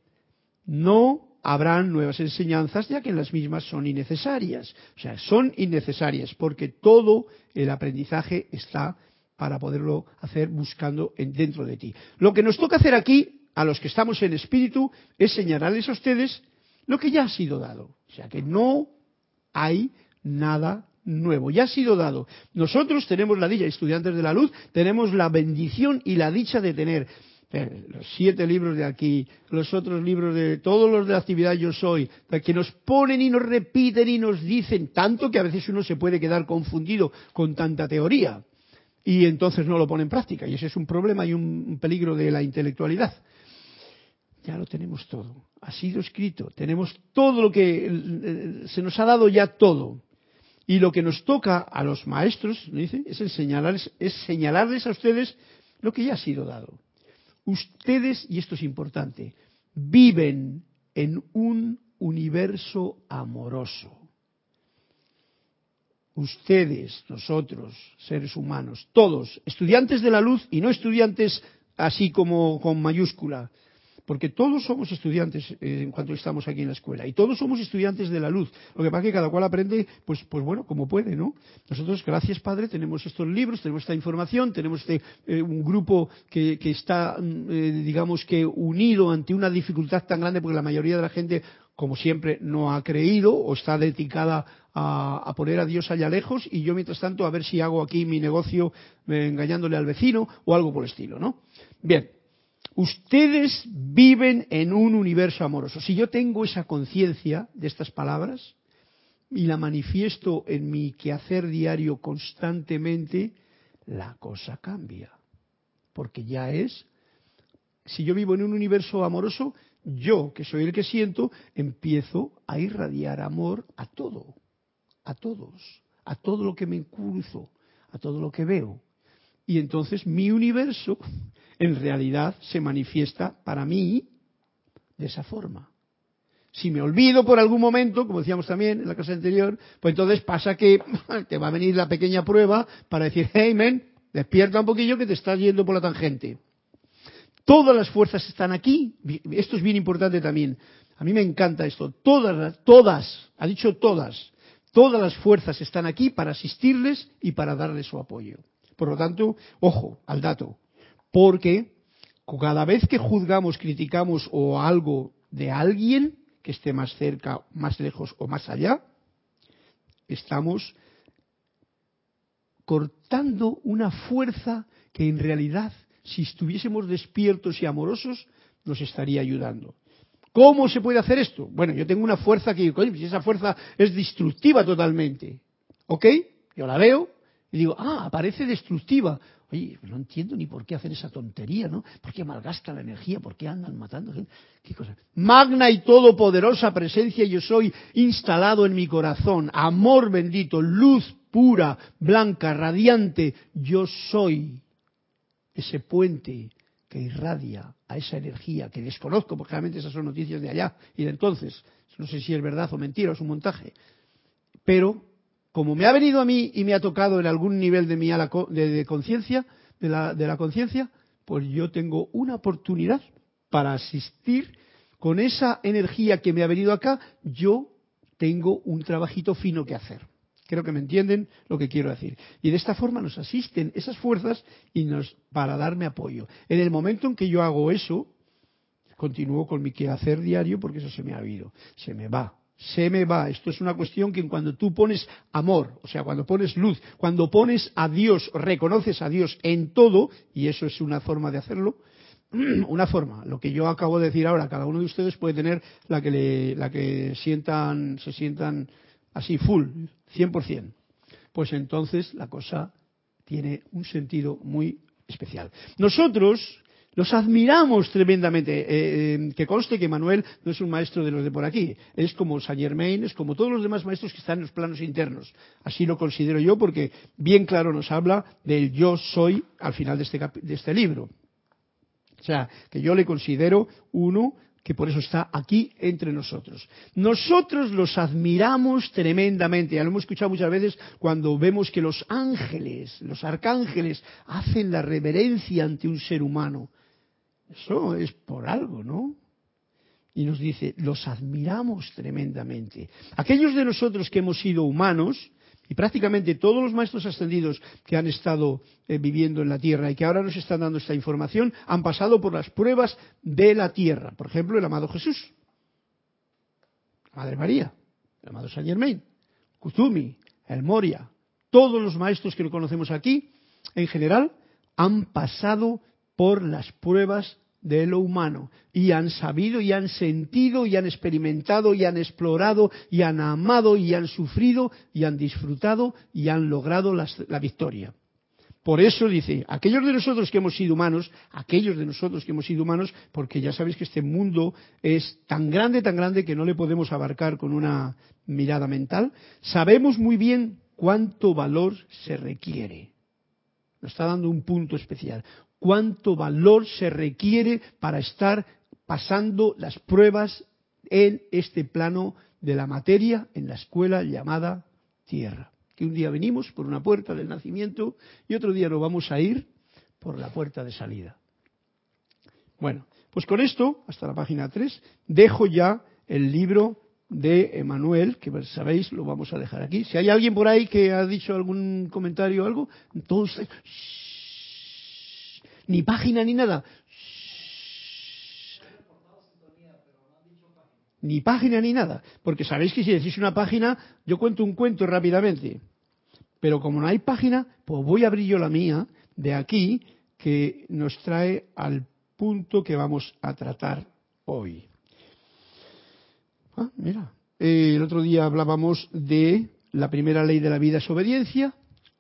no habrán nuevas enseñanzas ya que las mismas son innecesarias. O sea, son innecesarias porque todo el aprendizaje está para poderlo hacer buscando dentro de ti. Lo que nos toca hacer aquí, a los que estamos en espíritu, es señalarles a ustedes lo que ya ha sido dado. O sea, que no hay nada nuevo, ya ha sido dado. Nosotros tenemos la dicha, estudiantes de la luz, tenemos la bendición y la dicha de tener los siete libros de aquí, los otros libros de todos los de la actividad yo soy, que nos ponen y nos repiten y nos dicen tanto que a veces uno se puede quedar confundido con tanta teoría y entonces no lo pone en práctica y ese es un problema y un peligro de la intelectualidad. Ya lo tenemos todo, ha sido escrito, tenemos todo lo que eh, se nos ha dado ya todo. Y lo que nos toca a los maestros, es enseñarles, es señalarles a ustedes lo que ya ha sido dado. Ustedes, y esto es importante, viven en un universo amoroso. Ustedes, nosotros, seres humanos, todos, estudiantes de la luz y no estudiantes así como con mayúscula, porque todos somos estudiantes eh, en cuanto estamos aquí en la escuela y todos somos estudiantes de la luz. Lo que pasa es que cada cual aprende, pues, pues bueno, como puede, ¿no? Nosotros, gracias Padre, tenemos estos libros, tenemos esta información, tenemos este, eh, un grupo que, está, mm, eh, digamos que unido ante una dificultad tan grande, porque la mayoría de la gente como siempre, no ha creído o está dedicada a, poner a Dios allá lejos y yo, mientras tanto, a ver si hago aquí mi negocio engañándole al vecino o algo por el estilo, ¿no? Bien, ustedes viven en un universo amoroso. Si yo tengo esa conciencia de estas palabras y la manifiesto en mi quehacer diario constantemente, la cosa cambia. Porque ya es, si yo vivo en un universo amoroso, yo, que soy el que siento, empiezo a irradiar amor a todo, a todos, a todo lo que me cruzo, a todo lo que veo. Y entonces mi universo en realidad se manifiesta para mí de esa forma. Si me olvido por algún momento, como decíamos también en la clase anterior, pues entonces pasa que te va a venir la pequeña prueba para decir, hey men, despierta un poquillo que te estás yendo por la tangente. Todas las fuerzas están aquí. Esto es bien importante también. A mí me encanta esto. Todas, todas, ha dicho todas, todas las fuerzas están aquí para asistirles y para darles su apoyo. Por lo tanto, ojo al dato, porque cada vez que juzgamos, criticamos o algo de alguien que esté más cerca, más lejos o más allá, estamos cortando una fuerza que en realidad si estuviésemos despiertos y amorosos, nos estaría ayudando. ¿Cómo se puede hacer esto? Bueno, yo tengo una fuerza que, coño, esa fuerza es destructiva totalmente, ¿ok? Yo la veo y digo, ah, parece destructiva. Oye, no entiendo ni por qué hacen esa tontería, ¿no? ¿Por qué malgasta la energía? ¿Por qué andan matando gente? ¿Qué cosa? Magna y todopoderosa presencia yo soy instalado en mi corazón. Amor bendito, luz pura, blanca, radiante, yo soy ese puente que irradia a esa energía que desconozco, porque realmente esas son noticias de allá y de entonces, no sé si es verdad o mentira es un montaje, pero como me ha venido a mí y me ha tocado en algún nivel de mi de, conciencia, de la, de la conciencia, pues yo tengo una oportunidad para asistir con esa energía que me ha venido acá, yo tengo un trabajito fino que hacer. Creo que me entienden lo que quiero decir. Y de esta forma nos asisten esas fuerzas y nos para darme apoyo. En el momento en que yo hago eso, continúo con mi quehacer diario porque eso se me ha ido, se me va, se me va. Esto es una cuestión que cuando tú pones amor, o sea, cuando pones luz, cuando pones a Dios, reconoces a Dios en todo, y eso es una forma de hacerlo, una forma. Lo que yo acabo de decir ahora, cada uno de ustedes puede tener la que, le, la que sientan, se sientan así full, 100%, pues entonces la cosa tiene un sentido muy especial. Nosotros los admiramos tremendamente. Eh, eh, que conste que Manuel no es un maestro de los de por aquí. Es como Saint Germain, es como todos los demás maestros que están en los planos internos. Así lo considero yo porque bien claro nos habla del yo soy al final de este, de este libro. O sea, que yo le considero uno que por eso está aquí entre nosotros. Nosotros los admiramos tremendamente, ya lo hemos escuchado muchas veces cuando vemos que los ángeles, los arcángeles, hacen la reverencia ante un ser humano. Eso es por algo, ¿no? Y nos dice, los admiramos tremendamente. Aquellos de nosotros que hemos sido humanos, y prácticamente todos los maestros ascendidos que han estado eh, viviendo en la Tierra y que ahora nos están dando esta información han pasado por las pruebas de la Tierra. Por ejemplo, el amado Jesús, la Madre María, el amado Saint Germain, Kuzumi, el Moria, todos los maestros que lo conocemos aquí, en general, han pasado por las pruebas de lo humano y han sabido y han sentido y han experimentado y han explorado y han amado y han sufrido y han disfrutado y han logrado la, victoria. Por eso dice, aquellos de nosotros que hemos sido humanos, aquellos de nosotros que hemos sido humanos, porque ya sabéis que este mundo es tan grande, tan grande que no le podemos abarcar con una mirada mental, sabemos muy bien cuánto valor se requiere. Nos está dando un punto especial cuánto valor se requiere para estar pasando las pruebas en este plano de la materia, en la escuela llamada Tierra. Que un día venimos por una puerta del nacimiento y otro día nos vamos a ir por la puerta de salida. Bueno, pues con esto, hasta la página 3, dejo ya el libro de Emanuel, que sabéis, lo vamos a dejar aquí. Si hay alguien por ahí que ha dicho algún comentario o algo, entonces ni página ni nada. ni página ni nada, porque sabéis que si decís una página, yo cuento un cuento rápidamente, pero como no hay página, pues voy a abrir yo la mía de aquí, que nos trae al punto que vamos a tratar hoy. Ah, mira, el otro día hablábamos de la primera ley de la vida es obediencia,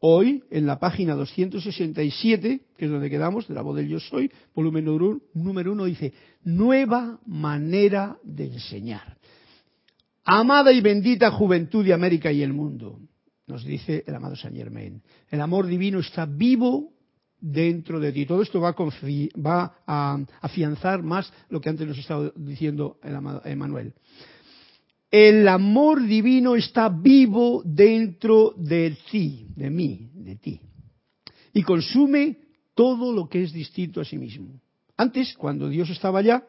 Hoy, en la página 267, que es donde quedamos, de la voz del Yo Soy, volumen número uno, dice, nueva manera de enseñar. Amada y bendita juventud de América y el mundo, nos dice el amado Saint Germain. El amor divino está vivo dentro de ti. Todo esto va a, va a afianzar más lo que antes nos estaba diciendo el amado Emanuel. El amor divino está vivo dentro de ti, de mí, de ti. Y consume todo lo que es distinto a sí mismo. Antes, cuando Dios estaba allá,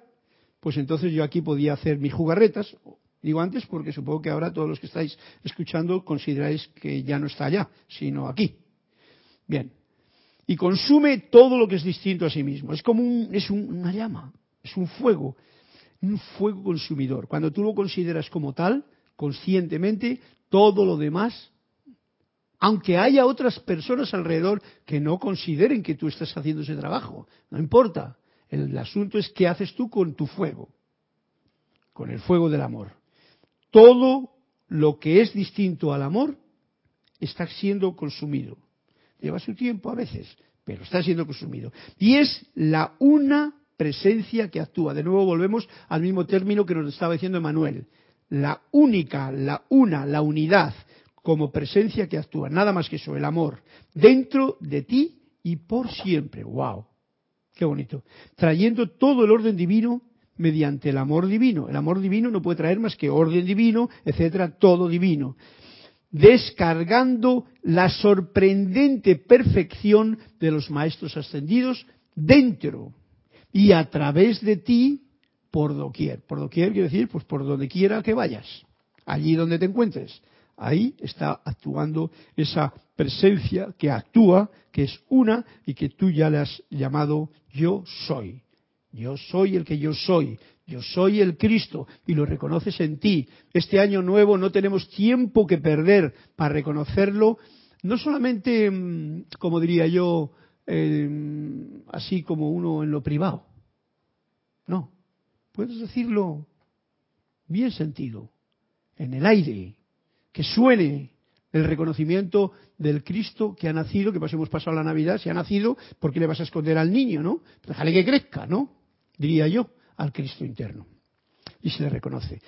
pues entonces yo aquí podía hacer mis jugarretas. Digo antes porque supongo que ahora todos los que estáis escuchando consideráis que ya no está allá, sino aquí. Bien. Y consume todo lo que es distinto a sí mismo. Es como un, es una llama, es un fuego un fuego consumidor. Cuando tú lo consideras como tal, conscientemente, todo lo demás, aunque haya otras personas alrededor que no consideren que tú estás haciendo ese trabajo, no importa. El asunto es qué haces tú con tu fuego, con el fuego del amor. Todo lo que es distinto al amor está siendo consumido. Lleva su tiempo a veces, pero está siendo consumido. Y es la una presencia que actúa. De nuevo volvemos al mismo término que nos estaba diciendo Emanuel. La única, la una, la unidad como presencia que actúa. Nada más que eso, el amor. Dentro de ti y por siempre. ¡Wow! Qué bonito. Trayendo todo el orden divino mediante el amor divino. El amor divino no puede traer más que orden divino, etcétera, todo divino. Descargando la sorprendente perfección de los maestros ascendidos dentro y a través de ti por doquier. Por doquier quiere decir, pues por donde quiera que vayas, allí donde te encuentres. Ahí está actuando esa presencia que actúa, que es una y que tú ya le has llamado yo soy. Yo soy el que yo soy. Yo soy el Cristo y lo reconoces en ti. Este año nuevo no tenemos tiempo que perder para reconocerlo, no solamente, mm, como diría yo, eh, así como uno en lo privado. No, puedes decirlo bien sentido, en el aire, que suene el reconocimiento del Cristo que ha nacido, que pasemos pasado la Navidad, si ha nacido, ¿por qué le vas a esconder al niño, no? Déjale que crezca, ¿no? Diría yo, al Cristo interno. Y se le reconoce.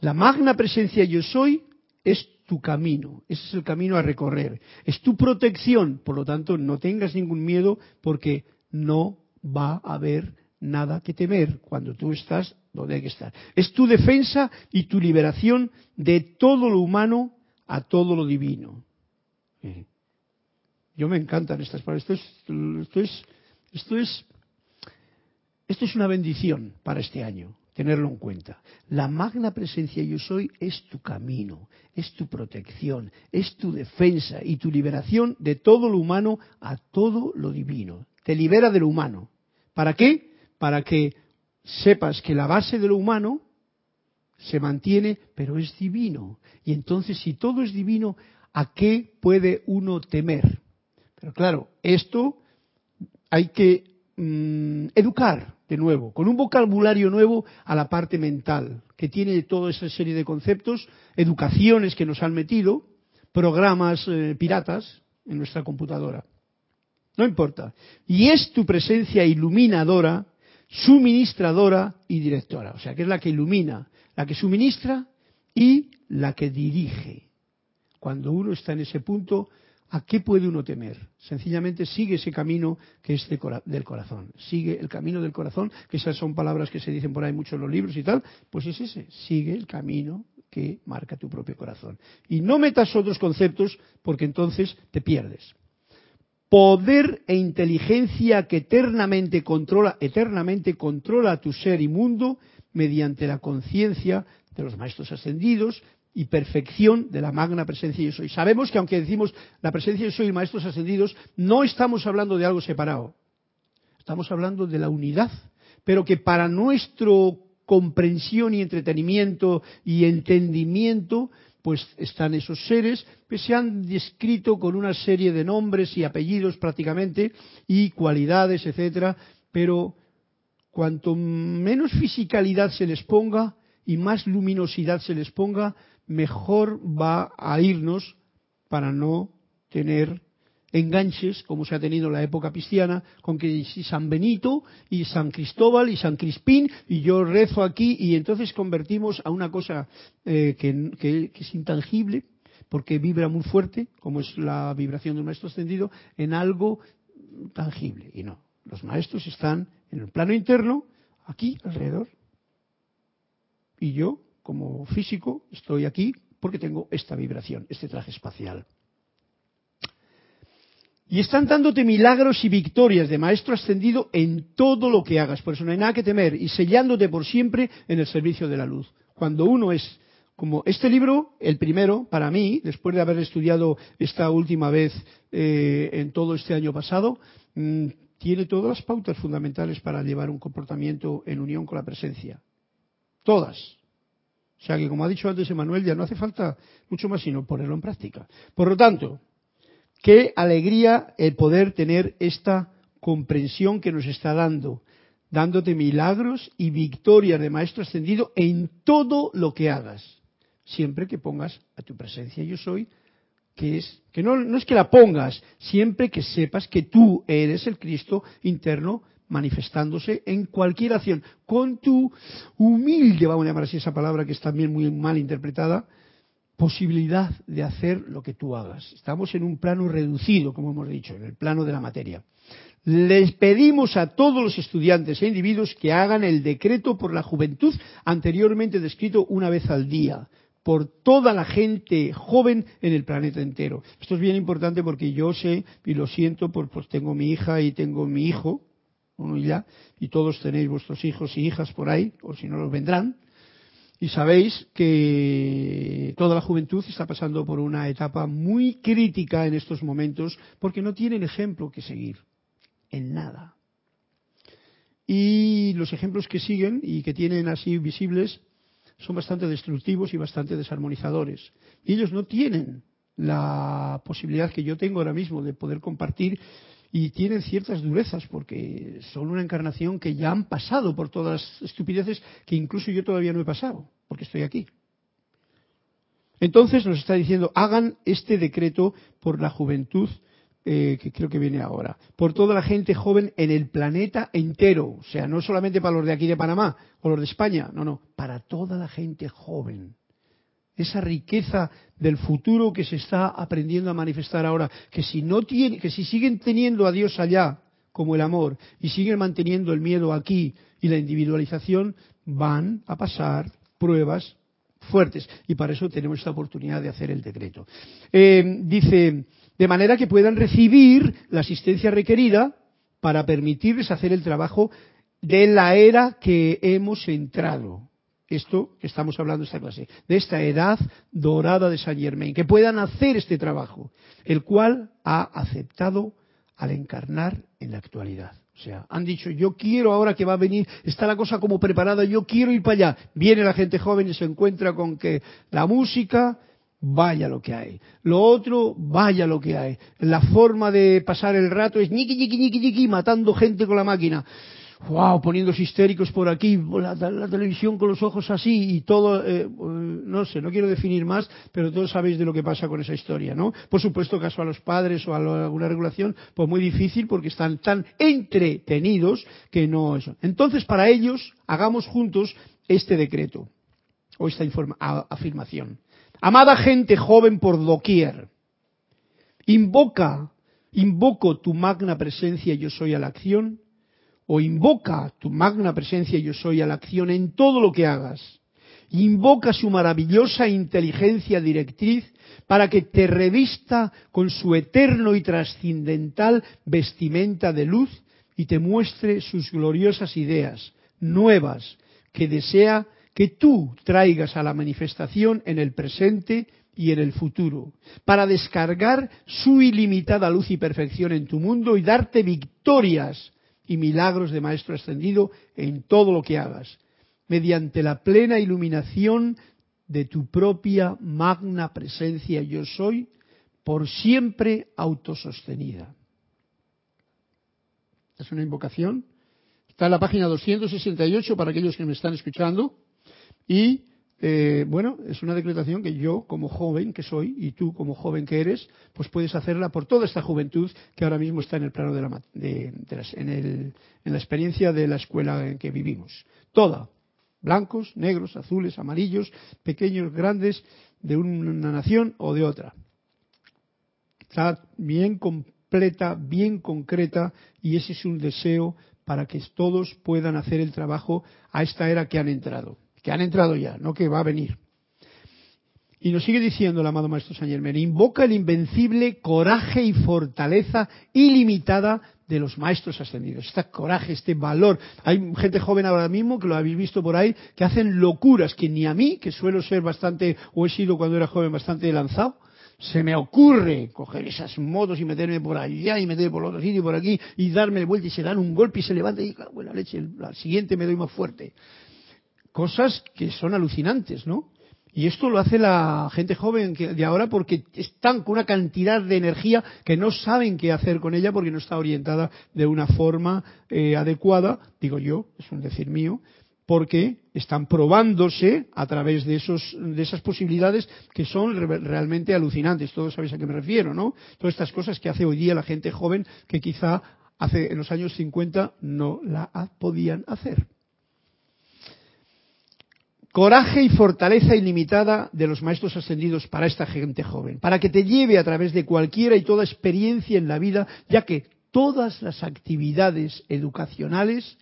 La magna presencia yo soy es tu camino, ese es el camino a recorrer, es tu protección, por lo tanto no tengas ningún miedo porque no va a haber nada que temer cuando tú estás donde hay que estar. Es tu defensa y tu liberación de todo lo humano a todo lo divino. Eh, yo me encantan estas palabras. Esto es, esto es, esto es, esto es una bendición para este año tenerlo en cuenta. La magna presencia yo soy es tu camino, es tu protección, es tu defensa y tu liberación de todo lo humano a todo lo divino. Te libera de lo humano. ¿Para qué? Para que sepas que la base de lo humano se mantiene, pero es divino. Y entonces, si todo es divino, ¿a qué puede uno temer? Pero claro, esto hay que mm, educar de nuevo, con un vocabulario nuevo a la parte mental, que tiene toda esa serie de conceptos, educaciones que nos han metido, programas eh, piratas en nuestra computadora. No importa. Y es tu presencia iluminadora, suministradora y directora. O sea, que es la que ilumina, la que suministra y la que dirige. Cuando uno está en ese punto, ¿A qué puede uno temer? Sencillamente sigue ese camino que es del corazón. Sigue el camino del corazón, que esas son palabras que se dicen por ahí mucho en los libros y tal. Pues es ese. Sigue el camino que marca tu propio corazón. Y no metas otros conceptos porque entonces te pierdes. Poder e inteligencia que eternamente controla, eternamente controla tu ser y mundo mediante la conciencia de los maestros ascendidos, y perfección de la magna presencia yo soy. Sabemos que aunque decimos la presencia yo soy y maestros ascendidos, no estamos hablando de algo separado. Estamos hablando de la unidad, pero que para nuestro comprensión y entretenimiento y entendimiento, pues están esos seres que se han descrito con una serie de nombres y apellidos prácticamente y cualidades, etcétera, pero cuanto menos fisicalidad se les ponga y más luminosidad se les ponga, mejor va a irnos para no tener enganches, como se ha tenido en la época cristiana, con que si San Benito y San Cristóbal y San Crispín y yo rezo aquí y entonces convertimos a una cosa eh, que, es intangible, porque vibra muy fuerte, como es la vibración de un maestro ascendido, en algo tangible. Y no, los maestros están en el plano interno, aquí alrededor. Y yo, como físico, estoy aquí porque tengo esta vibración, este traje espacial. Y están dándote milagros y victorias de Maestro Ascendido en todo lo que hagas. Por eso no hay nada que temer. Y sellándote por siempre en el servicio de la luz. Cuando uno es como este libro, el primero, para mí, después de haber estudiado esta última vez eh, en todo este año pasado, mm, tiene todas las pautas fundamentales para llevar un comportamiento en unión con la presencia. Todas. O sea que, como ha dicho antes Emanuel, ya no hace falta mucho más sino ponerlo en práctica. Por lo tanto, Qué alegría el poder tener esta comprensión que nos está dando, dándote milagros y victorias de Maestro Ascendido en todo lo que hagas, siempre que pongas a tu presencia yo soy, que es que no, no es que la pongas, siempre que sepas que tú eres el Cristo interno manifestándose en cualquier acción, con tu humilde, vamos a llamar así esa palabra que es también muy mal interpretada, posibilidad de hacer lo que tú hagas. Estamos en un plano reducido, como hemos dicho, en el plano de la materia. Les pedimos a todos los estudiantes e individuos que hagan el decreto por la juventud anteriormente descrito una vez al día, por toda la gente joven en el planeta entero. Esto es bien importante porque yo sé, y lo siento, pues, pues tengo mi hija y tengo mi hijo, y todos tenéis vuestros hijos y hijas por ahí, o si no los vendrán, y sabéis que toda la juventud está pasando por una etapa muy crítica en estos momentos porque no tienen ejemplo que seguir en nada. Y los ejemplos que siguen y que tienen así visibles son bastante destructivos y bastante desarmonizadores. Y ellos no tienen la posibilidad que yo tengo ahora mismo de poder compartir y tienen ciertas durezas porque son una encarnación que ya han pasado por todas las estupideces que incluso yo todavía no he pasado, porque estoy aquí. Entonces nos está diciendo, hagan este decreto por la juventud, eh, que creo que viene ahora, por toda la gente joven en el planeta entero, o sea, no solamente para los de aquí de Panamá o los de España, no, no, para toda la gente joven esa riqueza del futuro que se está aprendiendo a manifestar ahora, que si no que si siguen teniendo a Dios allá como el amor y siguen manteniendo el miedo aquí y la individualización, van a pasar pruebas fuertes y para eso tenemos esta oportunidad de hacer el decreto. Eh, dice, de manera que puedan recibir la asistencia requerida para permitirles hacer el trabajo de la era que hemos entrado esto que estamos hablando esta clase, de esta edad dorada de Saint Germain, que puedan hacer este trabajo, el cual ha aceptado al encarnar en la actualidad. O sea, han dicho, yo quiero ahora que va a venir, está la cosa como preparada, yo quiero ir para allá. Viene la gente joven y se encuentra con que la música, vaya lo que hay. Lo otro, vaya lo que hay. La forma de pasar el rato es ñiqui, ñiqui, ñiqui, ñiqui, matando gente con la máquina wow, poniéndose histéricos por aquí, la, televisión con los ojos así y todo, eh, no sé, no quiero definir más, pero todos sabéis de lo que pasa con esa historia, ¿no? Por supuesto, caso a los padres o a alguna regulación, pues muy difícil porque están tan entretenidos que no eso. Entonces, para ellos, hagamos juntos este decreto o esta afirmación. Amada gente joven por doquier, invoca, invoco tu magna presencia yo soy a la acción o invoca tu magna presencia yo soy a la acción en todo lo que hagas. Invoca su maravillosa inteligencia directriz para que te revista con su eterno y trascendental vestimenta de luz y te muestre sus gloriosas ideas nuevas que desea que tú traigas a la manifestación en el presente y en el futuro, para descargar su ilimitada luz y perfección en tu mundo y darte victorias y milagros de Maestro Ascendido en todo lo que hagas. mediante la plena iluminación de tu propia magna presencia yo soy, por siempre autosostenida. Es una invocación. Está en la página 268 para aquellos que me están escuchando. Y eh, bueno, es una declaración que yo, como joven que soy, y tú, como joven que eres, pues puedes hacerla por toda esta juventud que ahora mismo está en el plano de la, en, en la experiencia de la escuela en que vivimos. Toda. Blancos, negros, azules, amarillos, pequeños, grandes, de una nación o de otra. Está bien completa, bien concreta, y ese es un deseo para que todos puedan hacer el trabajo a esta era que han entrado que han entrado ya, no que va a venir. Y nos sigue diciendo el amado Maestro San Germán, invoca el invencible coraje y fortaleza ilimitada de los maestros ascendidos. Este coraje, este valor. Hay gente joven ahora mismo, que lo habéis visto por ahí, que hacen locuras que ni a mí, que suelo ser bastante, o he sido cuando era joven bastante lanzado, se me ocurre coger esas motos y meterme por allá y meterme por otro sitio y por aquí y darme vuelta y se dan un golpe y se levanta y bueno, leche, al siguiente me doy más fuerte cosas que son alucinantes, ¿no? Y esto lo hace la gente joven de ahora porque están con una cantidad de energía que no saben qué hacer con ella porque no está orientada de una forma eh, adecuada, digo yo, es un decir mío, porque están probándose a través de, esos, de esas posibilidades que son realmente alucinantes. Todos sabéis a qué me refiero, ¿no? Todas estas cosas que hace hoy día la gente joven que quizá hace en los años 50 no la podían hacer coraje y fortaleza ilimitada de los maestros ascendidos para esta gente joven, para que te lleve a través de cualquiera y toda experiencia en la vida, ya que todas las actividades educacionales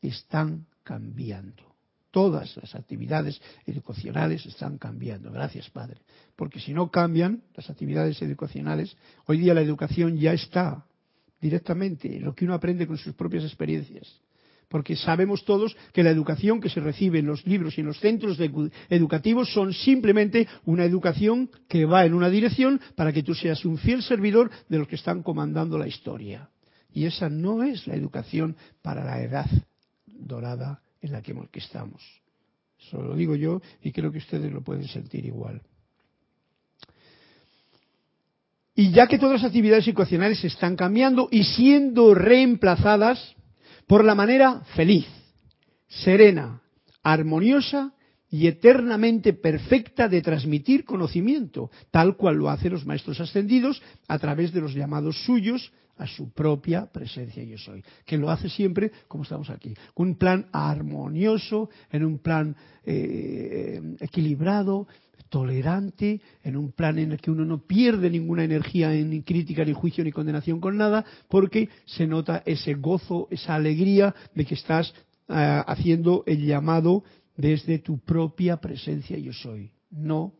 están cambiando. Todas las actividades educacionales están cambiando. Gracias, Padre. Porque si no cambian las actividades educacionales, hoy día la educación ya está directamente, lo que uno aprende con sus propias experiencias porque sabemos todos que la educación que se recibe en los libros y en los centros educativos son simplemente una educación que va en una dirección para que tú seas un fiel servidor de los que están comandando la historia. Y esa no es la educación para la edad dorada en la que estamos. Eso lo digo yo y creo que ustedes lo pueden sentir igual. Y ya que todas las actividades educacionales están cambiando y siendo reemplazadas por la manera feliz, serena, armoniosa y eternamente perfecta de transmitir conocimiento, tal cual lo hacen los maestros ascendidos a través de los llamados suyos a su propia presencia yo soy, que lo hace siempre como estamos aquí, con un plan armonioso, en un plan eh, equilibrado, tolerante, en un plan en el que uno no pierde ninguna energía en crítica, ni juicio, ni condenación con nada, porque se nota ese gozo, esa alegría de que estás ah, haciendo el llamado desde tu propia presencia yo soy. No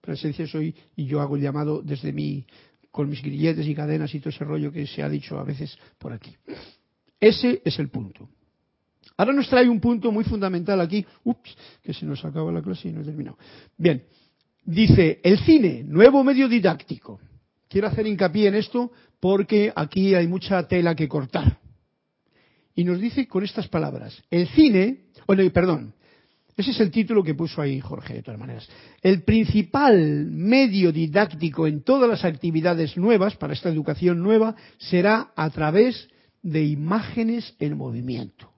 presencia soy y yo hago el llamado desde mí, con mis grilletes y cadenas y todo ese rollo que se ha dicho a veces por aquí. Ese es el punto. Ahora nos trae un punto muy fundamental aquí. Ups, que se nos acaba la clase y no he terminado. Bien, Dice, el cine, nuevo medio didáctico. Quiero hacer hincapié en esto porque aquí hay mucha tela que cortar. Y nos dice con estas palabras, el cine, bueno, perdón, ese es el título que puso ahí Jorge, de todas maneras. El principal medio didáctico en todas las actividades nuevas, para esta educación nueva, será a través de imágenes en movimiento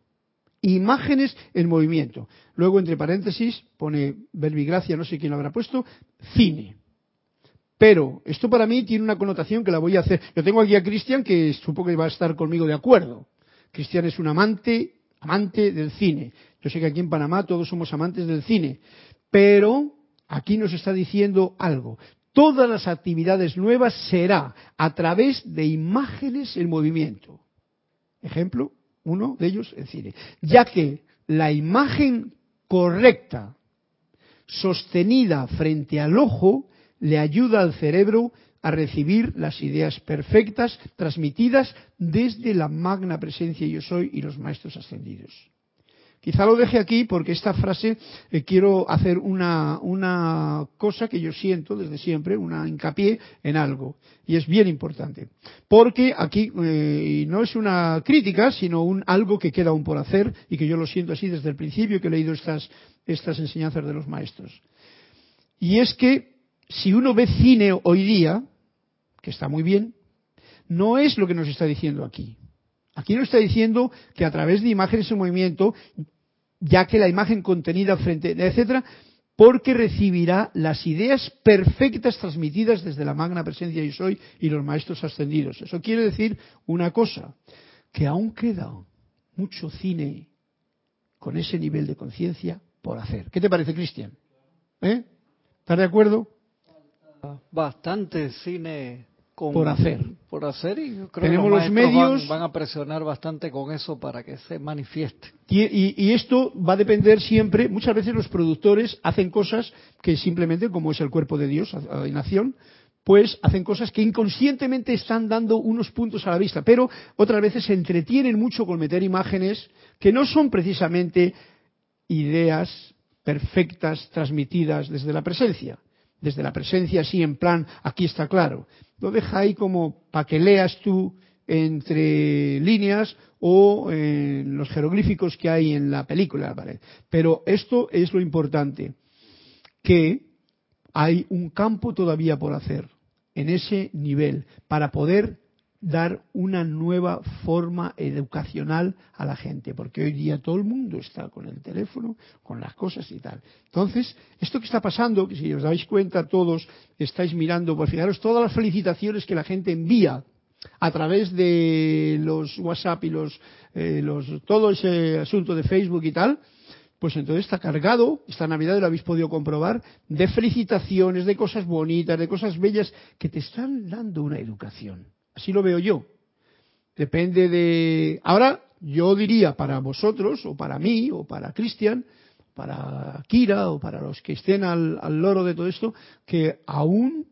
imágenes en movimiento. Luego, entre paréntesis, pone verbigracia, no sé quién lo habrá puesto, cine. Pero esto para mí tiene una connotación que la voy a hacer. Yo tengo aquí a Cristian que supongo que va a estar conmigo de acuerdo. Cristian es un amante, amante del cine. Yo sé que aquí en Panamá todos somos amantes del cine. Pero aquí nos está diciendo algo. Todas las actividades nuevas será a través de imágenes en movimiento. Ejemplo, uno de ellos el cine, ya que la imagen correcta, sostenida frente al ojo, le ayuda al cerebro a recibir las ideas perfectas transmitidas desde la magna presencia yo soy y los maestros ascendidos. Quizá lo deje aquí porque esta frase eh, quiero hacer una, una cosa que yo siento desde siempre, una hincapié en algo. Y es bien importante. Porque aquí, eh, no es una crítica, sino un algo que queda aún por hacer y que yo lo siento así desde el principio que he leído estas, estas enseñanzas de los maestros. Y es que si uno ve cine hoy día, que está muy bien, no es lo que nos está diciendo aquí. Aquí nos está diciendo que a través de imágenes en movimiento, ya que la imagen contenida frente, etcétera, porque recibirá las ideas perfectas transmitidas desde la magna presencia y soy y los maestros ascendidos. Eso quiere decir una cosa, que aún queda mucho cine con ese nivel de conciencia por hacer. ¿Qué te parece, Cristian? ¿Eh? ¿Estás de acuerdo? Bastante cine por hacer. Por hacer y creo Tenemos los medios. Van, a presionar bastante con eso para que se manifieste. Y, y, esto va a depender siempre. Muchas veces los productores hacen cosas que simplemente, como es el cuerpo de Dios, nación, pues hacen cosas que inconscientemente están dando unos puntos a la vista, pero otras veces se entretienen mucho con meter imágenes que no son precisamente ideas perfectas transmitidas desde la presencia desde la presencia así en plan, aquí está claro. Lo deja ahí como para que leas tú entre líneas o en los jeroglíficos que hay en la película. ¿vale? Pero esto es lo importante, que hay un campo todavía por hacer en ese nivel para poder dar una nueva forma educacional a la gente, porque hoy día todo el mundo está con el teléfono, con las cosas y tal. Entonces, esto que está pasando, que si os dais cuenta todos estáis mirando, pues fijaros todas las felicitaciones que la gente envía a través de los WhatsApp y los, eh, los todo ese asunto de Facebook y tal, pues entonces está cargado, esta Navidad lo habéis podido comprobar, de felicitaciones, de cosas bonitas, de cosas bellas que te están dando una educación. Así lo veo yo. Depende de... Ahora, yo diría para vosotros, o para mí, o para Cristian, para Kira, o para los que estén al, loro de todo esto, que aún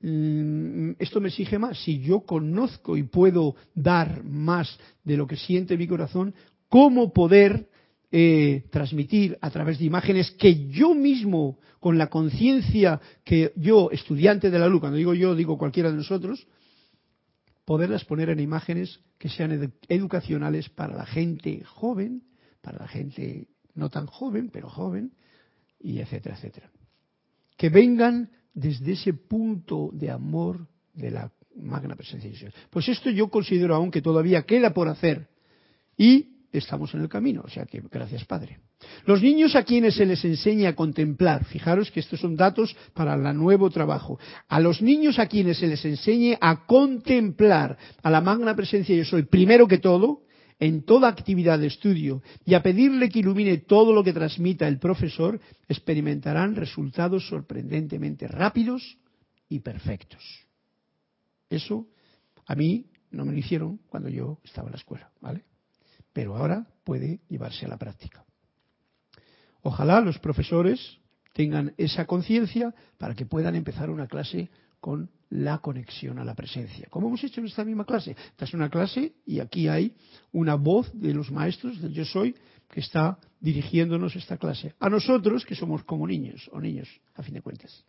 mm, esto me exige más. Si yo conozco y puedo dar más de lo que siente mi corazón, ¿cómo poder eh, transmitir a través de imágenes que yo mismo, con la conciencia que yo, estudiante de la luz, cuando digo yo, digo cualquiera de nosotros, poderlas poner en imágenes que sean educacionales para la gente joven, para la gente no tan joven, pero joven, y etcétera, etcétera. Que vengan desde ese punto de amor de la magna presencia de Dios. Pues esto yo considero aún que todavía queda por hacer. Y estamos en el camino. O sea que gracias, Padre. Los niños a quienes se les enseña a contemplar, fijaros que estos son datos para el nuevo trabajo, a los niños a quienes se les enseñe a contemplar a la magna presencia yo soy, primero que todo, en toda actividad de estudio y a pedirle que ilumine todo lo que transmita el profesor, experimentarán resultados sorprendentemente rápidos y perfectos. Eso a mí no me lo hicieron cuando yo estaba en la escuela, ¿vale? Pero ahora puede llevarse a la práctica. Ojalá los profesores tengan esa conciencia para que puedan empezar una clase con la conexión a la presencia. Como hemos hecho en esta misma clase. Esta es una clase y aquí hay una voz de los maestros del Yo Soy que está dirigiéndonos esta clase. A nosotros que somos como niños o niños, a fin de cuentas.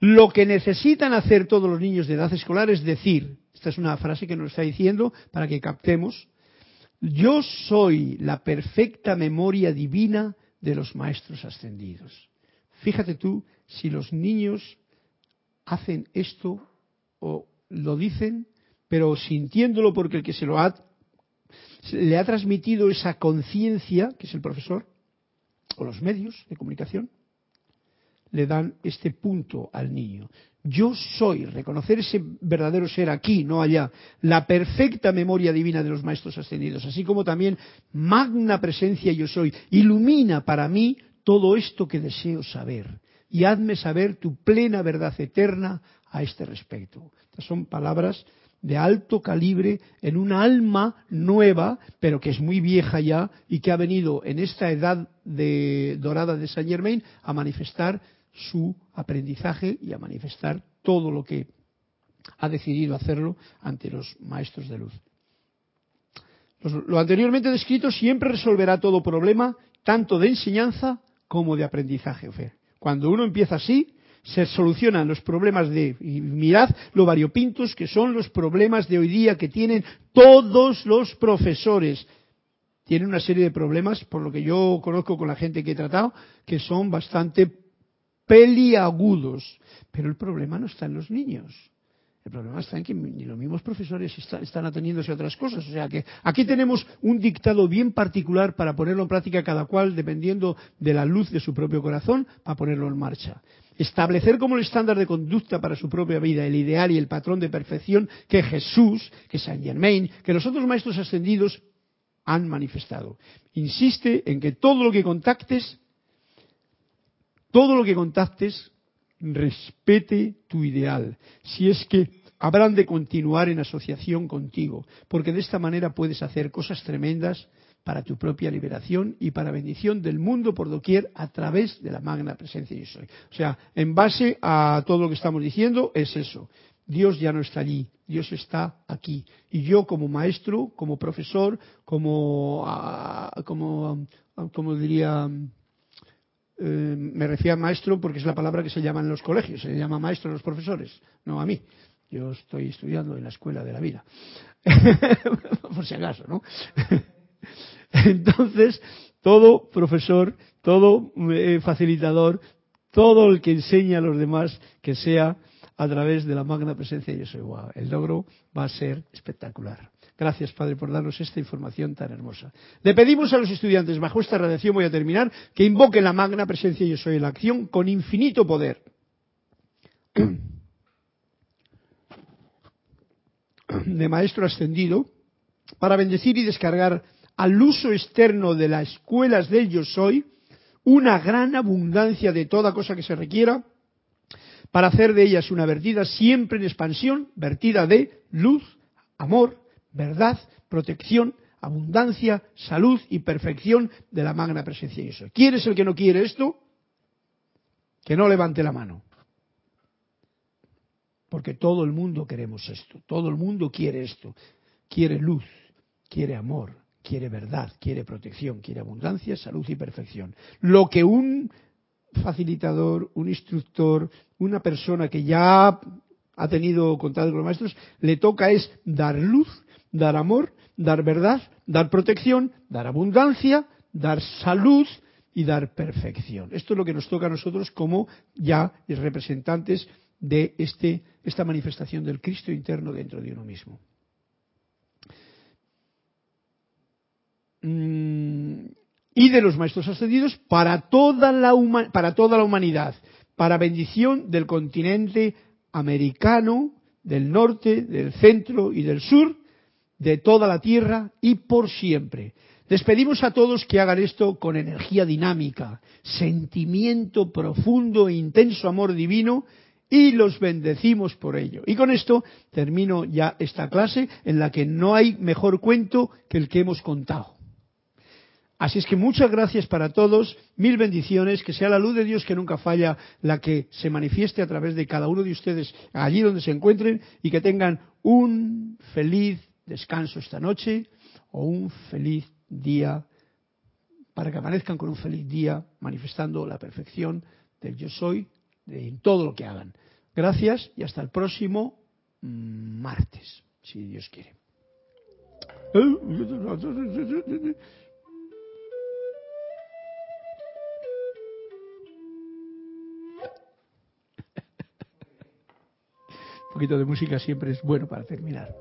Lo que necesitan hacer todos los niños de edad escolar es decir, esta es una frase que nos está diciendo para que captemos yo soy la perfecta memoria divina de los maestros ascendidos. Fíjate tú si los niños hacen esto o lo dicen, pero sintiéndolo porque el que se lo ha le ha transmitido esa conciencia, que es el profesor, o los medios de comunicación, le dan este punto al niño. Yo soy, reconocer ese verdadero ser aquí, no allá, la perfecta memoria divina de los maestros ascendidos, así como también magna presencia yo soy, ilumina para mí todo esto que deseo saber y hazme saber tu plena verdad eterna a este respecto. Estas son palabras de alto calibre en una alma nueva, pero que es muy vieja ya y que ha venido en esta edad de, dorada de Saint Germain a manifestar su aprendizaje y a manifestar todo lo que ha decidido hacerlo ante los maestros de luz. Lo anteriormente descrito siempre resolverá todo problema, tanto de enseñanza como de aprendizaje. Cuando uno empieza así, se solucionan los problemas de, y mirad lo variopintos que son los problemas de hoy día que tienen todos los profesores. Tienen una serie de problemas, por lo que yo conozco con la gente que he tratado, que son bastante peliagudos. Pero el problema no está en los niños. El problema está en que ni los mismos profesores están ateniéndose a otras cosas. O sea que aquí tenemos un dictado bien particular para ponerlo en práctica cada cual dependiendo de la luz de su propio corazón para ponerlo en marcha. Establecer como el estándar de conducta para su propia vida el ideal y el patrón de perfección que Jesús, que Saint Germain, que los otros maestros ascendidos han manifestado. Insiste en que todo lo que contactes, todo lo que contactes respete tu ideal, si es que habrán de continuar en asociación contigo, porque de esta manera puedes hacer cosas tremendas para tu propia liberación y para bendición del mundo por doquier a través de la magna presencia yo soy. O sea, en base a todo lo que estamos diciendo es eso. Dios ya no está allí, Dios está aquí. Y yo como maestro, como profesor, como, ah, como, ah, como diría, eh, me refiero a maestro porque es la palabra que se llama en los colegios, se llama maestro a los profesores, no a mí. Yo estoy estudiando en la escuela de la vida, por si acaso, ¿no? Entonces, todo profesor, todo eh, facilitador, todo el que enseña a los demás, que sea a través de la magna presencia de Soy El logro va a ser espectacular. Gracias, Padre, por darnos esta información tan hermosa. Le pedimos a los estudiantes, bajo esta radiación voy a terminar, que invoquen la magna presencia Yo Soy en la acción con infinito poder. De Maestro Ascendido, para bendecir y descargar al uso externo de las escuelas del Yo Soy una gran abundancia de toda cosa que se requiera para hacer de ellas una vertida siempre en expansión, vertida de luz, amor, verdad, protección, abundancia, salud y perfección de la magna presencia de Dios. ¿Quién es el que no quiere esto? Que no levante la mano. Porque todo el mundo queremos esto, todo el mundo quiere esto. Quiere luz, quiere amor, quiere verdad, quiere protección, quiere abundancia, salud y perfección. Lo que un facilitador, un instructor, una persona que ya ha tenido contacto con los maestros, le toca es dar luz, dar amor, dar verdad, dar protección, dar abundancia, dar salud y dar perfección. Esto es lo que nos toca a nosotros como ya representantes de este, esta manifestación del Cristo interno dentro de uno mismo. Mm, y de los maestros ascendidos para toda la, para toda la humanidad, para bendición del continente americano, del norte, del centro y del sur, de toda la tierra y por siempre. Les pedimos a todos que hagan esto con energía dinámica, sentimiento profundo e intenso amor divino y los bendecimos por ello. Y con esto termino ya esta clase en la que no hay mejor cuento que el que hemos contado. Así es que muchas gracias para todos, mil bendiciones, que sea la luz de Dios que nunca falla la que se manifieste a través de cada uno de ustedes allí donde se encuentren y que tengan un feliz descanso esta noche o un feliz día, para que amanezcan con un feliz día manifestando la perfección del yo soy en todo lo que hagan. Gracias y hasta el próximo martes, si Dios quiere. Un poquito de música siempre es bueno para terminar.